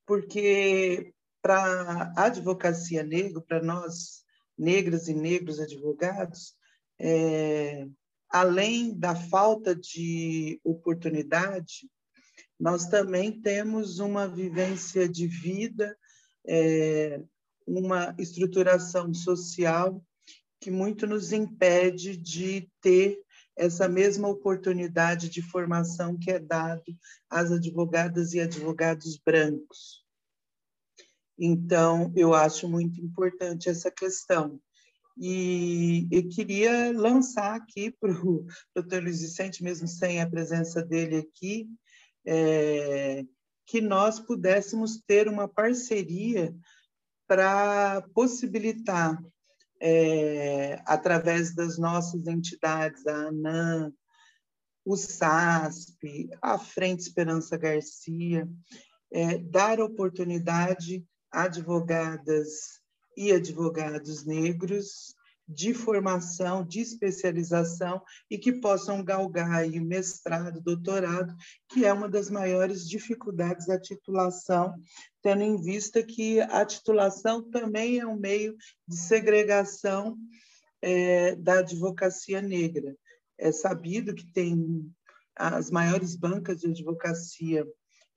porque para a advocacia negra, para nós, negras e negros advogados, é, além da falta de oportunidade, nós também temos uma vivência de vida, é, uma estruturação social que muito nos impede de ter essa mesma oportunidade de formação que é dado às advogadas e advogados brancos. Então, eu acho muito importante essa questão. E eu queria lançar aqui para o doutor Luiz Vicente, mesmo sem a presença dele aqui, é, que nós pudéssemos ter uma parceria para possibilitar, é, através das nossas entidades, a ANAM, o SASP, a Frente Esperança Garcia, é, dar oportunidade a advogadas e advogados negros de formação, de especialização e que possam galgar aí mestrado, doutorado, que é uma das maiores dificuldades da titulação, tendo em vista que a titulação também é um meio de segregação é, da advocacia negra. É sabido que tem as maiores bancas de advocacia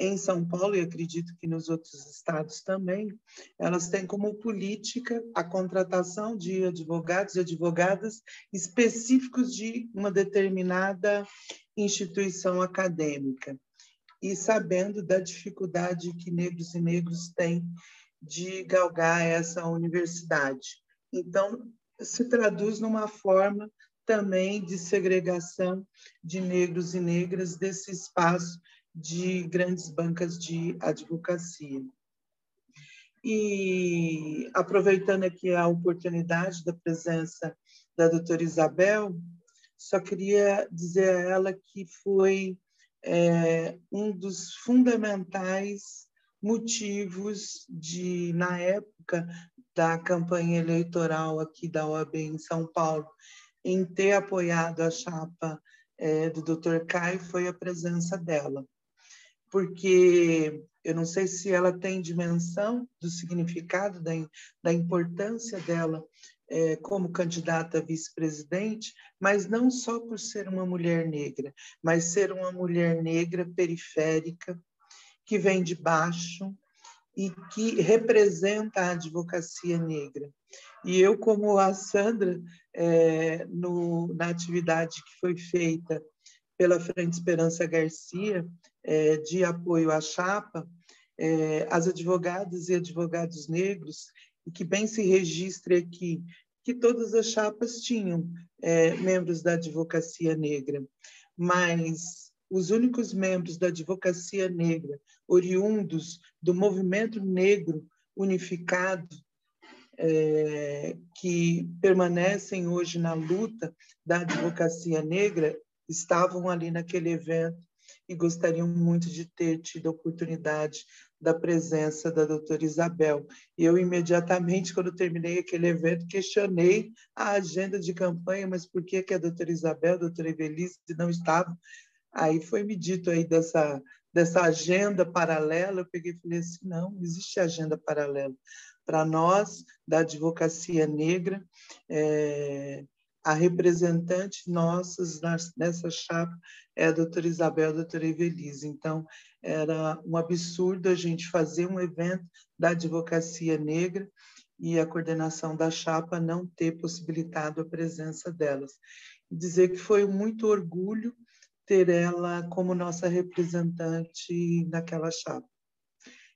em São Paulo, e acredito que nos outros estados também, elas têm como política a contratação de advogados e advogadas específicos de uma determinada instituição acadêmica. E sabendo da dificuldade que negros e negros têm de galgar essa universidade. Então, se traduz numa forma também de segregação de negros e negras desse espaço de grandes bancas de advocacia. E aproveitando aqui a oportunidade da presença da doutora Isabel, só queria dizer a ela que foi é, um dos fundamentais motivos de, na época da campanha eleitoral aqui da OAB em São Paulo, em ter apoiado a chapa é, do Dr. Caio foi a presença dela porque eu não sei se ela tem dimensão do significado, da, da importância dela é, como candidata a vice-presidente, mas não só por ser uma mulher negra, mas ser uma mulher negra periférica, que vem de baixo e que representa a advocacia negra. E eu, como a Sandra, é, no, na atividade que foi feita pela Frente Esperança Garcia, é, de apoio à chapa, é, as advogadas e advogados negros, e que bem se registre aqui que todas as chapas tinham é, membros da advocacia negra, mas os únicos membros da advocacia negra oriundos do movimento negro unificado é, que permanecem hoje na luta da advocacia negra estavam ali naquele evento e gostariam muito de ter tido a oportunidade da presença da doutora Isabel. E eu, imediatamente, quando terminei aquele evento, questionei a agenda de campanha, mas por que, que a doutora Isabel, a doutora Evelise não estavam? Aí foi me dito aí dessa, dessa agenda paralela, eu peguei e falei assim, não, existe agenda paralela. Para nós, da advocacia negra, é, a representante nossas nessa chapa é a doutora Isabel, a doutora Evelise. Então, era um absurdo a gente fazer um evento da advocacia negra e a coordenação da chapa não ter possibilitado a presença delas. Dizer que foi muito orgulho ter ela como nossa representante naquela chapa.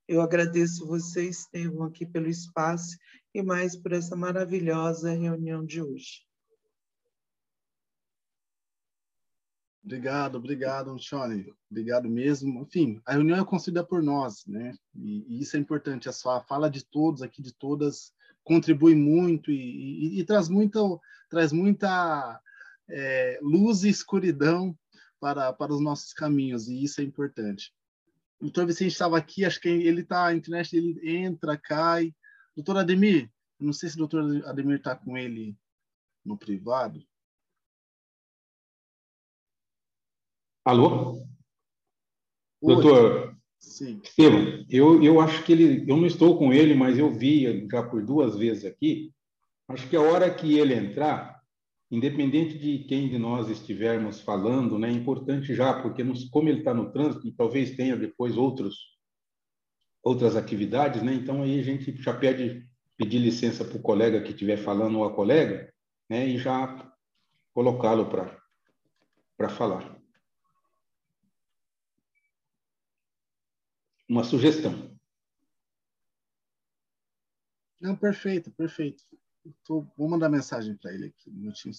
Eu agradeço você, Estevam, aqui pelo espaço e mais por essa maravilhosa reunião de hoje. Obrigado, obrigado, Shone. Obrigado mesmo. Enfim, a reunião é construída por nós, né? E, e isso é importante. A sua fala de todos aqui, de todas, contribui muito e, e, e traz muita, traz muita é, luz e escuridão para, para os nossos caminhos, e isso é importante. O doutor Vicente estava aqui, acho que ele está, a internet ele entra, cai. Doutor Ademir, não sei se o doutor Ademir está com ele no privado. Alô? Oi. Doutor Sim. Estevam, eu, eu acho que ele, eu não estou com ele, mas eu vi já por duas vezes aqui. Acho que a hora que ele entrar, independente de quem de nós estivermos falando, né, é importante já, porque nos, como ele está no trânsito, e talvez tenha depois outros, outras atividades, né, então aí a gente já pede pedir licença para o colega que estiver falando ou a colega, né, e já colocá-lo para falar. Uma sugestão. Não, perfeito, perfeito. Tô, vou mandar mensagem para ele aqui, um minutinho.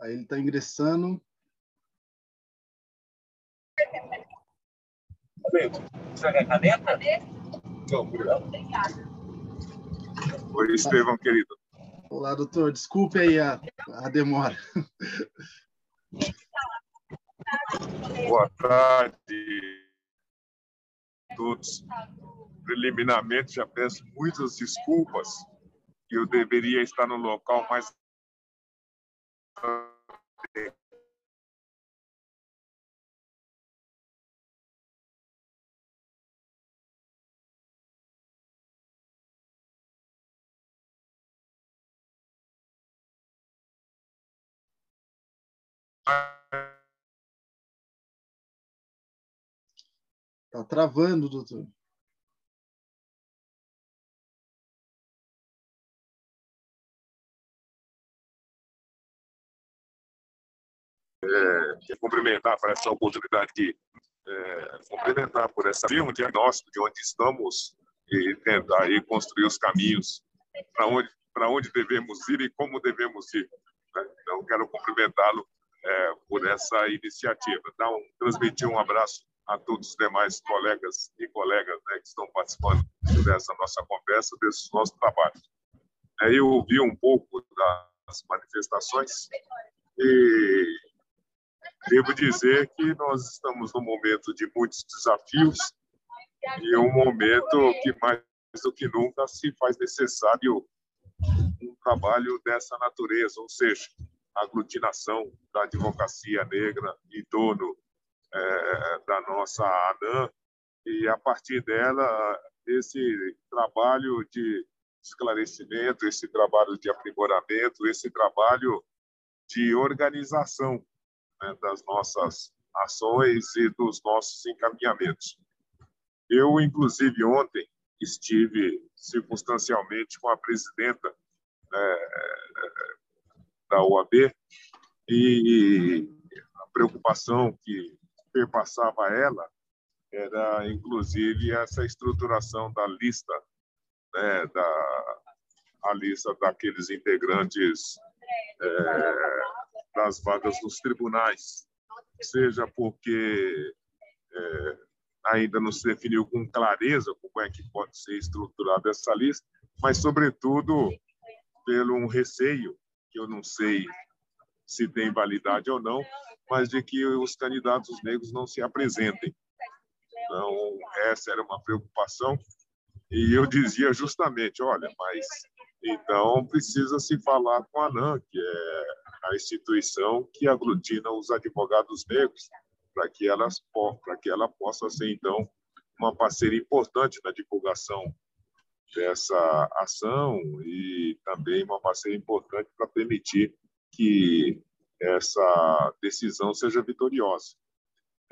Aí ele está ingressando. Você quer caneta? Não, obrigado. Oi, Estevão, querido. Olá, doutor. Desculpe aí a, a demora. Boa tarde a todos. Preliminarmente, já peço muitas desculpas que eu deveria estar no local mais Tá travando, doutor. É, cumprimentar por essa oportunidade de é, cumprimentar por essa um diagnóstico de onde estamos e tentar aí construir os caminhos para onde para onde devemos ir e como devemos ir. Né? Então quero cumprimentá-lo é, por essa iniciativa. Um, transmitir um abraço a todos os demais colegas e colegas né, que estão participando dessa nossa conversa, desse nosso trabalho. É, eu ouvi um pouco das manifestações e devo dizer que nós estamos num momento de muitos desafios e um momento que mais do que nunca se faz necessário um trabalho dessa natureza, ou seja, aglutinação da advocacia negra em torno é, da nossa ANAM, e a partir dela, esse trabalho de esclarecimento, esse trabalho de aprimoramento, esse trabalho de organização né, das nossas ações e dos nossos encaminhamentos. Eu, inclusive, ontem estive circunstancialmente com a presidenta é, da OAB e a preocupação que perpassava ela era, inclusive, essa estruturação da lista, né, da, a lista daqueles integrantes é, das vagas nos tribunais, seja porque é, ainda não se definiu com clareza como é que pode ser estruturada essa lista, mas, sobretudo, pelo um receio que eu não sei se tem validade ou não, mas de que os candidatos negros não se apresentem. Então, essa era uma preocupação. E eu dizia justamente: olha, mas então precisa se falar com a ANAM, que é a instituição que aglutina os advogados negros, para que, para que ela possa ser, então, uma parceira importante na divulgação dessa ação e também uma parceria importante para permitir que essa decisão seja vitoriosa.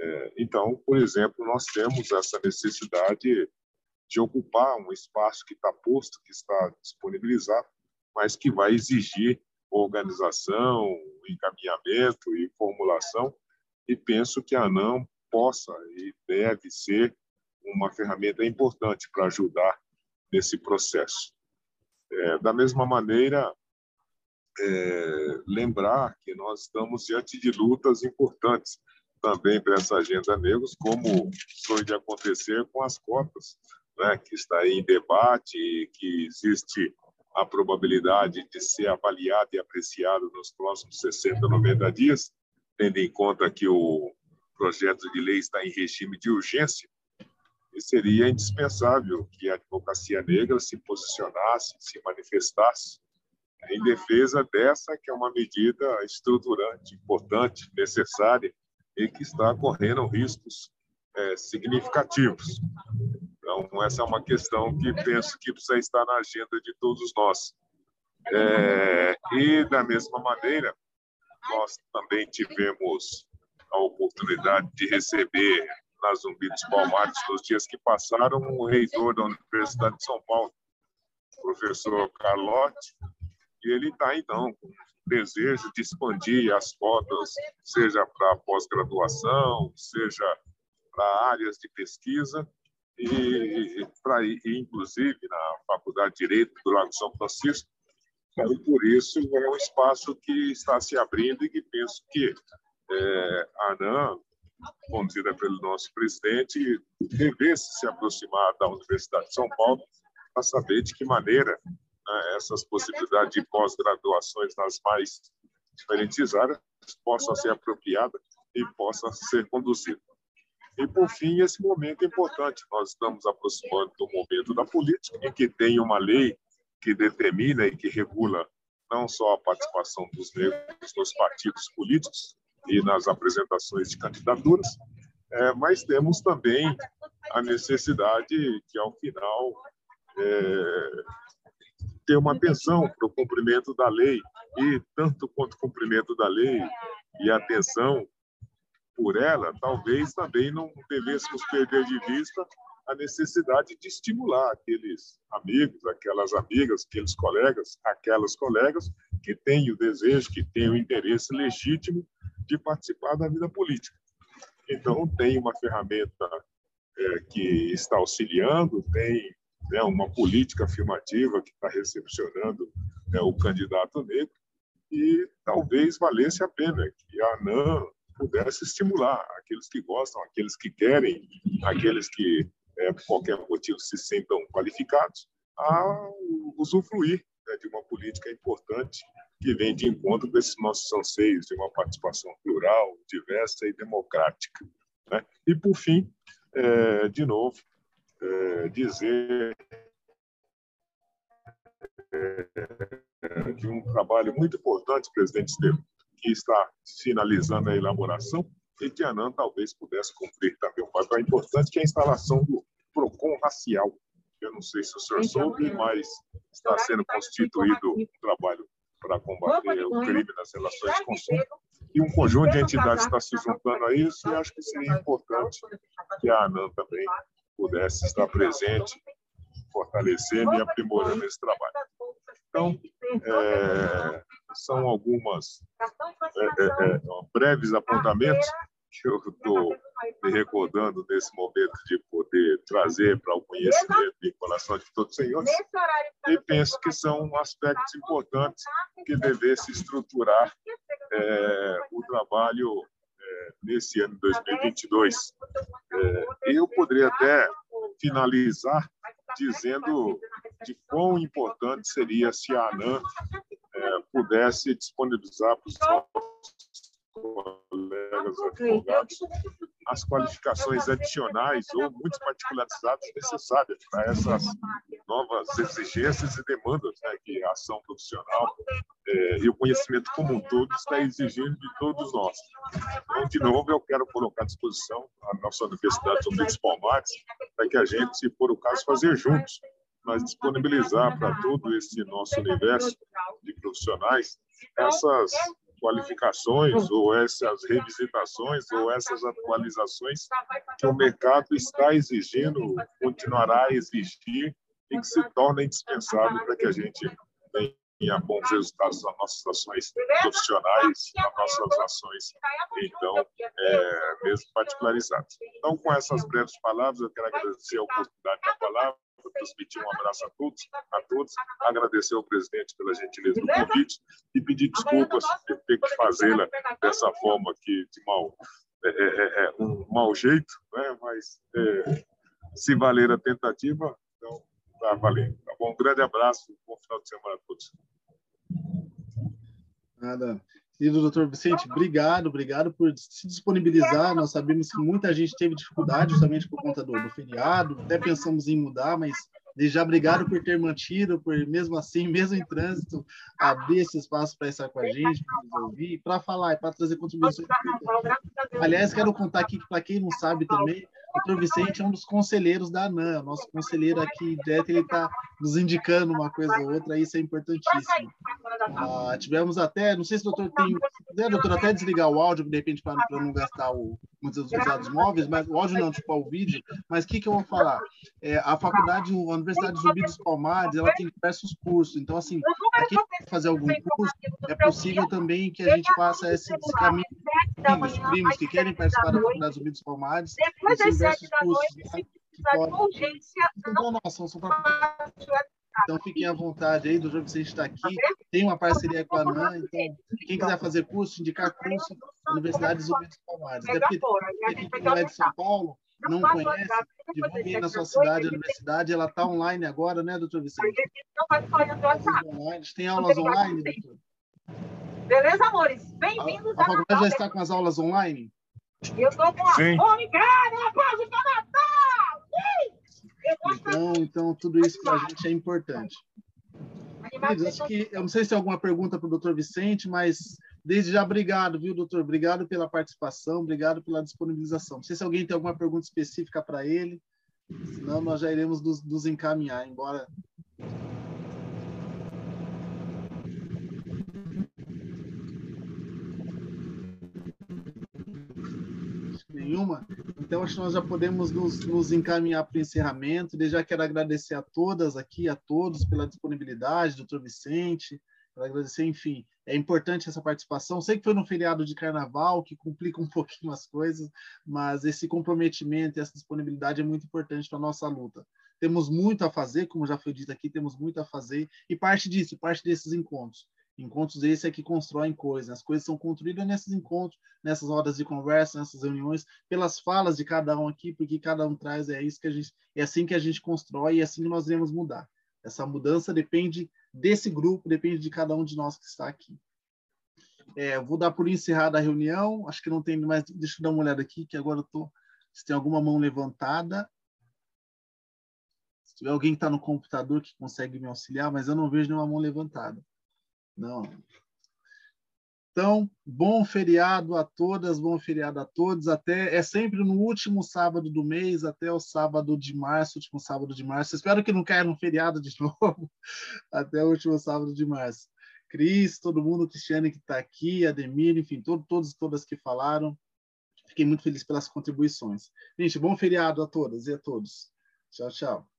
É, então, por exemplo, nós temos essa necessidade de ocupar um espaço que está posto, que está disponibilizado, mas que vai exigir organização, encaminhamento e formulação, e penso que a ANAM possa e deve ser uma ferramenta importante para ajudar nesse processo. É, da mesma maneira, é, lembrar que nós estamos diante de lutas importantes também para essa agenda negros, como foi de acontecer com as cotas, né, que está em debate que existe a probabilidade de ser avaliado e apreciado nos próximos 60, 90 dias, tendo em conta que o projeto de lei está em regime de urgência, e seria indispensável que a advocacia negra se posicionasse, se manifestasse em defesa dessa que é uma medida estruturante, importante, necessária e que está correndo riscos é, significativos. Então, essa é uma questão que penso que precisa estar na agenda de todos nós. É, e, da mesma maneira, nós também tivemos a oportunidade de receber na Zumbi dos Palmares, nos dias que passaram, o reitor da Universidade de São Paulo, professor Carlotti, e ele está, então, com desejo de expandir as cotas, seja para pós-graduação, seja para áreas de pesquisa, e, para inclusive na Faculdade de Direito do Lago São Francisco. E por isso é um espaço que está se abrindo e que penso que é, a ANAM, conduzida pelo nosso presidente, devesse se aproximar da Universidade de São Paulo para saber de que maneira né, essas possibilidades de pós-graduações nas mais diferentes áreas possam ser apropriadas e possam ser conduzidas. E, por fim, esse momento é importante. Nós estamos aproximando do momento da política, em que tem uma lei que determina e que regula não só a participação dos negros nos partidos políticos e nas apresentações de candidaturas, é, mas temos também a necessidade que, ao final, é, ter uma atenção para o cumprimento da lei e tanto quanto o cumprimento da lei e atenção por ela, talvez também não devêssemos perder de vista a necessidade de estimular aqueles amigos, aquelas amigas, aqueles colegas, aquelas colegas que têm o desejo, que têm o interesse legítimo de participar da vida política. Então, tem uma ferramenta é, que está auxiliando, tem né, uma política afirmativa que está recepcionando né, o candidato negro, e talvez valesse a pena que a ANAM pudesse estimular aqueles que gostam, aqueles que querem, aqueles que, é, por qualquer motivo, se sentam qualificados, a usufruir né, de uma política importante que vem de encontro com esses nossos anseios de uma participação plural, diversa e democrática. Né? E, por fim, é, de novo, é, dizer é, que um trabalho muito importante, presidente Estevam, que está finalizando a elaboração e que a ANAN talvez pudesse cumprir também um papel importante, que é a instalação do PROCON racial. Eu não sei se o senhor soube, mas está sendo constituído um trabalho para combater o crime nas relações de consumo. E um conjunto de entidades está se juntando a isso, e acho que seria importante que a ANAN também pudesse estar presente, fortalecendo e aprimorando esse trabalho. Então, é, são algumas é, é, é breves apontamentos que eu estou me recordando nesse momento de poder trazer para o conhecimento e coração de todos os senhores. E penso que são aspectos importantes que devessem estruturar é, o trabalho é, nesse ano de 2022. É, eu poderia até finalizar dizendo de quão importante seria se a ANAM é, pudesse disponibilizar para os colegas advogados as qualificações adicionais ou muito particularizadas necessárias para essas novas exigências e demandas né, que a ação profissional é, e o conhecimento como um todo está exigindo de todos nós. Então, de novo, eu quero colocar à disposição a nossa Universidade São dos Palmares para que a gente, se for o caso, fazer juntos, mas disponibilizar para todo esse nosso universo de profissionais essas qualificações ou essas revisitações ou essas atualizações que o mercado está exigindo, continuará a exigir e que se torna indispensável para que a gente tenha bons resultados nas nossas ações profissionais, nas nossas ações, então, é, mesmo particularizadas. Então, com essas breves palavras, eu quero agradecer a oportunidade da palavra, transmitir um abraço a todos, a todos, agradecer ao presidente pela gentileza do convite e pedir desculpas por ter que fazê-la dessa forma aqui, de mal, é, é, é, é um mau jeito, né? mas é, se valer a tentativa, então está valendo. Tá bom? Um grande abraço, bom final de semana a todos. Nada. Querido doutor Vicente, obrigado, obrigado por se disponibilizar. Nós sabemos que muita gente teve dificuldade justamente por conta do, do feriado, até pensamos em mudar, mas já obrigado por ter mantido, por mesmo assim, mesmo em trânsito, abrir esse espaço para estar com a gente, para nos ouvir, para falar e para trazer contribuições. Aliás, quero contar aqui que, para quem não sabe também, o doutor Vicente é um dos conselheiros da ANAM, nosso conselheiro aqui direto, ele está nos indicando uma coisa ou outra, isso é importantíssimo. Ah, tivemos até, não sei se o doutor tem, né, doutor, até desligar o áudio, de repente, para não gastar o, muitos dos dados móveis, mas o áudio não, tipo, o vídeo, mas o que, que eu vou falar? É, a faculdade, a Universidade Zumbi dos Palmares, ela tem diversos cursos, então, assim, para quem quer fazer algum curso, é possível também que a gente faça esse, esse caminho, filhos, primos que querem participar da Faculdade Zumbi dos Palmares, tem diversos cursos, né, que podem... Então, nossa, são então fiquem à vontade aí, do jogo que você está aqui. Tem uma parceria com a ANAN, então quem quiser fazer curso, indicar curso, Universidade Zumbi dos Palmares. Até porque quem não é de São Paulo, não conhece, divulgue na sua cidade, a universidade, ela está online agora, né, doutor Vicente? Online. Tem aulas online, doutor? Beleza, amores? Bem-vindos a, a faculdade já está com as aulas online? Eu estou com a fome, cara! Aplausos para! Então, então tudo isso para a gente é importante. Acho que, eu não sei se tem alguma pergunta para o doutor Vicente, mas desde já, obrigado, viu, doutor? Obrigado pela participação, obrigado pela disponibilização. Não sei se alguém tem alguma pergunta específica para ele, senão nós já iremos nos, nos encaminhar, embora nenhuma. Então, acho que nós já podemos nos, nos encaminhar para o encerramento. Desde já quero agradecer a todas aqui, a todos, pela disponibilidade, doutor Vicente, para agradecer, enfim, é importante essa participação. Sei que foi no feriado de carnaval, que complica um pouquinho as coisas, mas esse comprometimento e essa disponibilidade é muito importante para a nossa luta. Temos muito a fazer, como já foi dito aqui, temos muito a fazer, e parte disso, parte desses encontros. Encontros esses é que constroem coisas. As coisas são construídas nesses encontros, nessas rodas de conversa, nessas reuniões, pelas falas de cada um aqui, porque cada um traz é isso que a gente, é assim que a gente constrói e é assim que nós iremos mudar. Essa mudança depende desse grupo, depende de cada um de nós que está aqui. É, vou dar por encerrada a reunião. Acho que não tem mais. Deixa eu dar uma olhada aqui, que agora eu tô. Se tem alguma mão levantada. Se tiver alguém que está no computador que consegue me auxiliar, mas eu não vejo nenhuma mão levantada. Não. Então, bom feriado a todas, bom feriado a todos. Até é sempre no último sábado do mês, até o sábado de março, último sábado de março. Espero que não caia no feriado de novo, até o último sábado de março. Cris, todo mundo, Cristiane que está aqui, Ademir, enfim, todo, todos todas que falaram. Fiquei muito feliz pelas contribuições. Gente, bom feriado a todas e a todos. Tchau, tchau.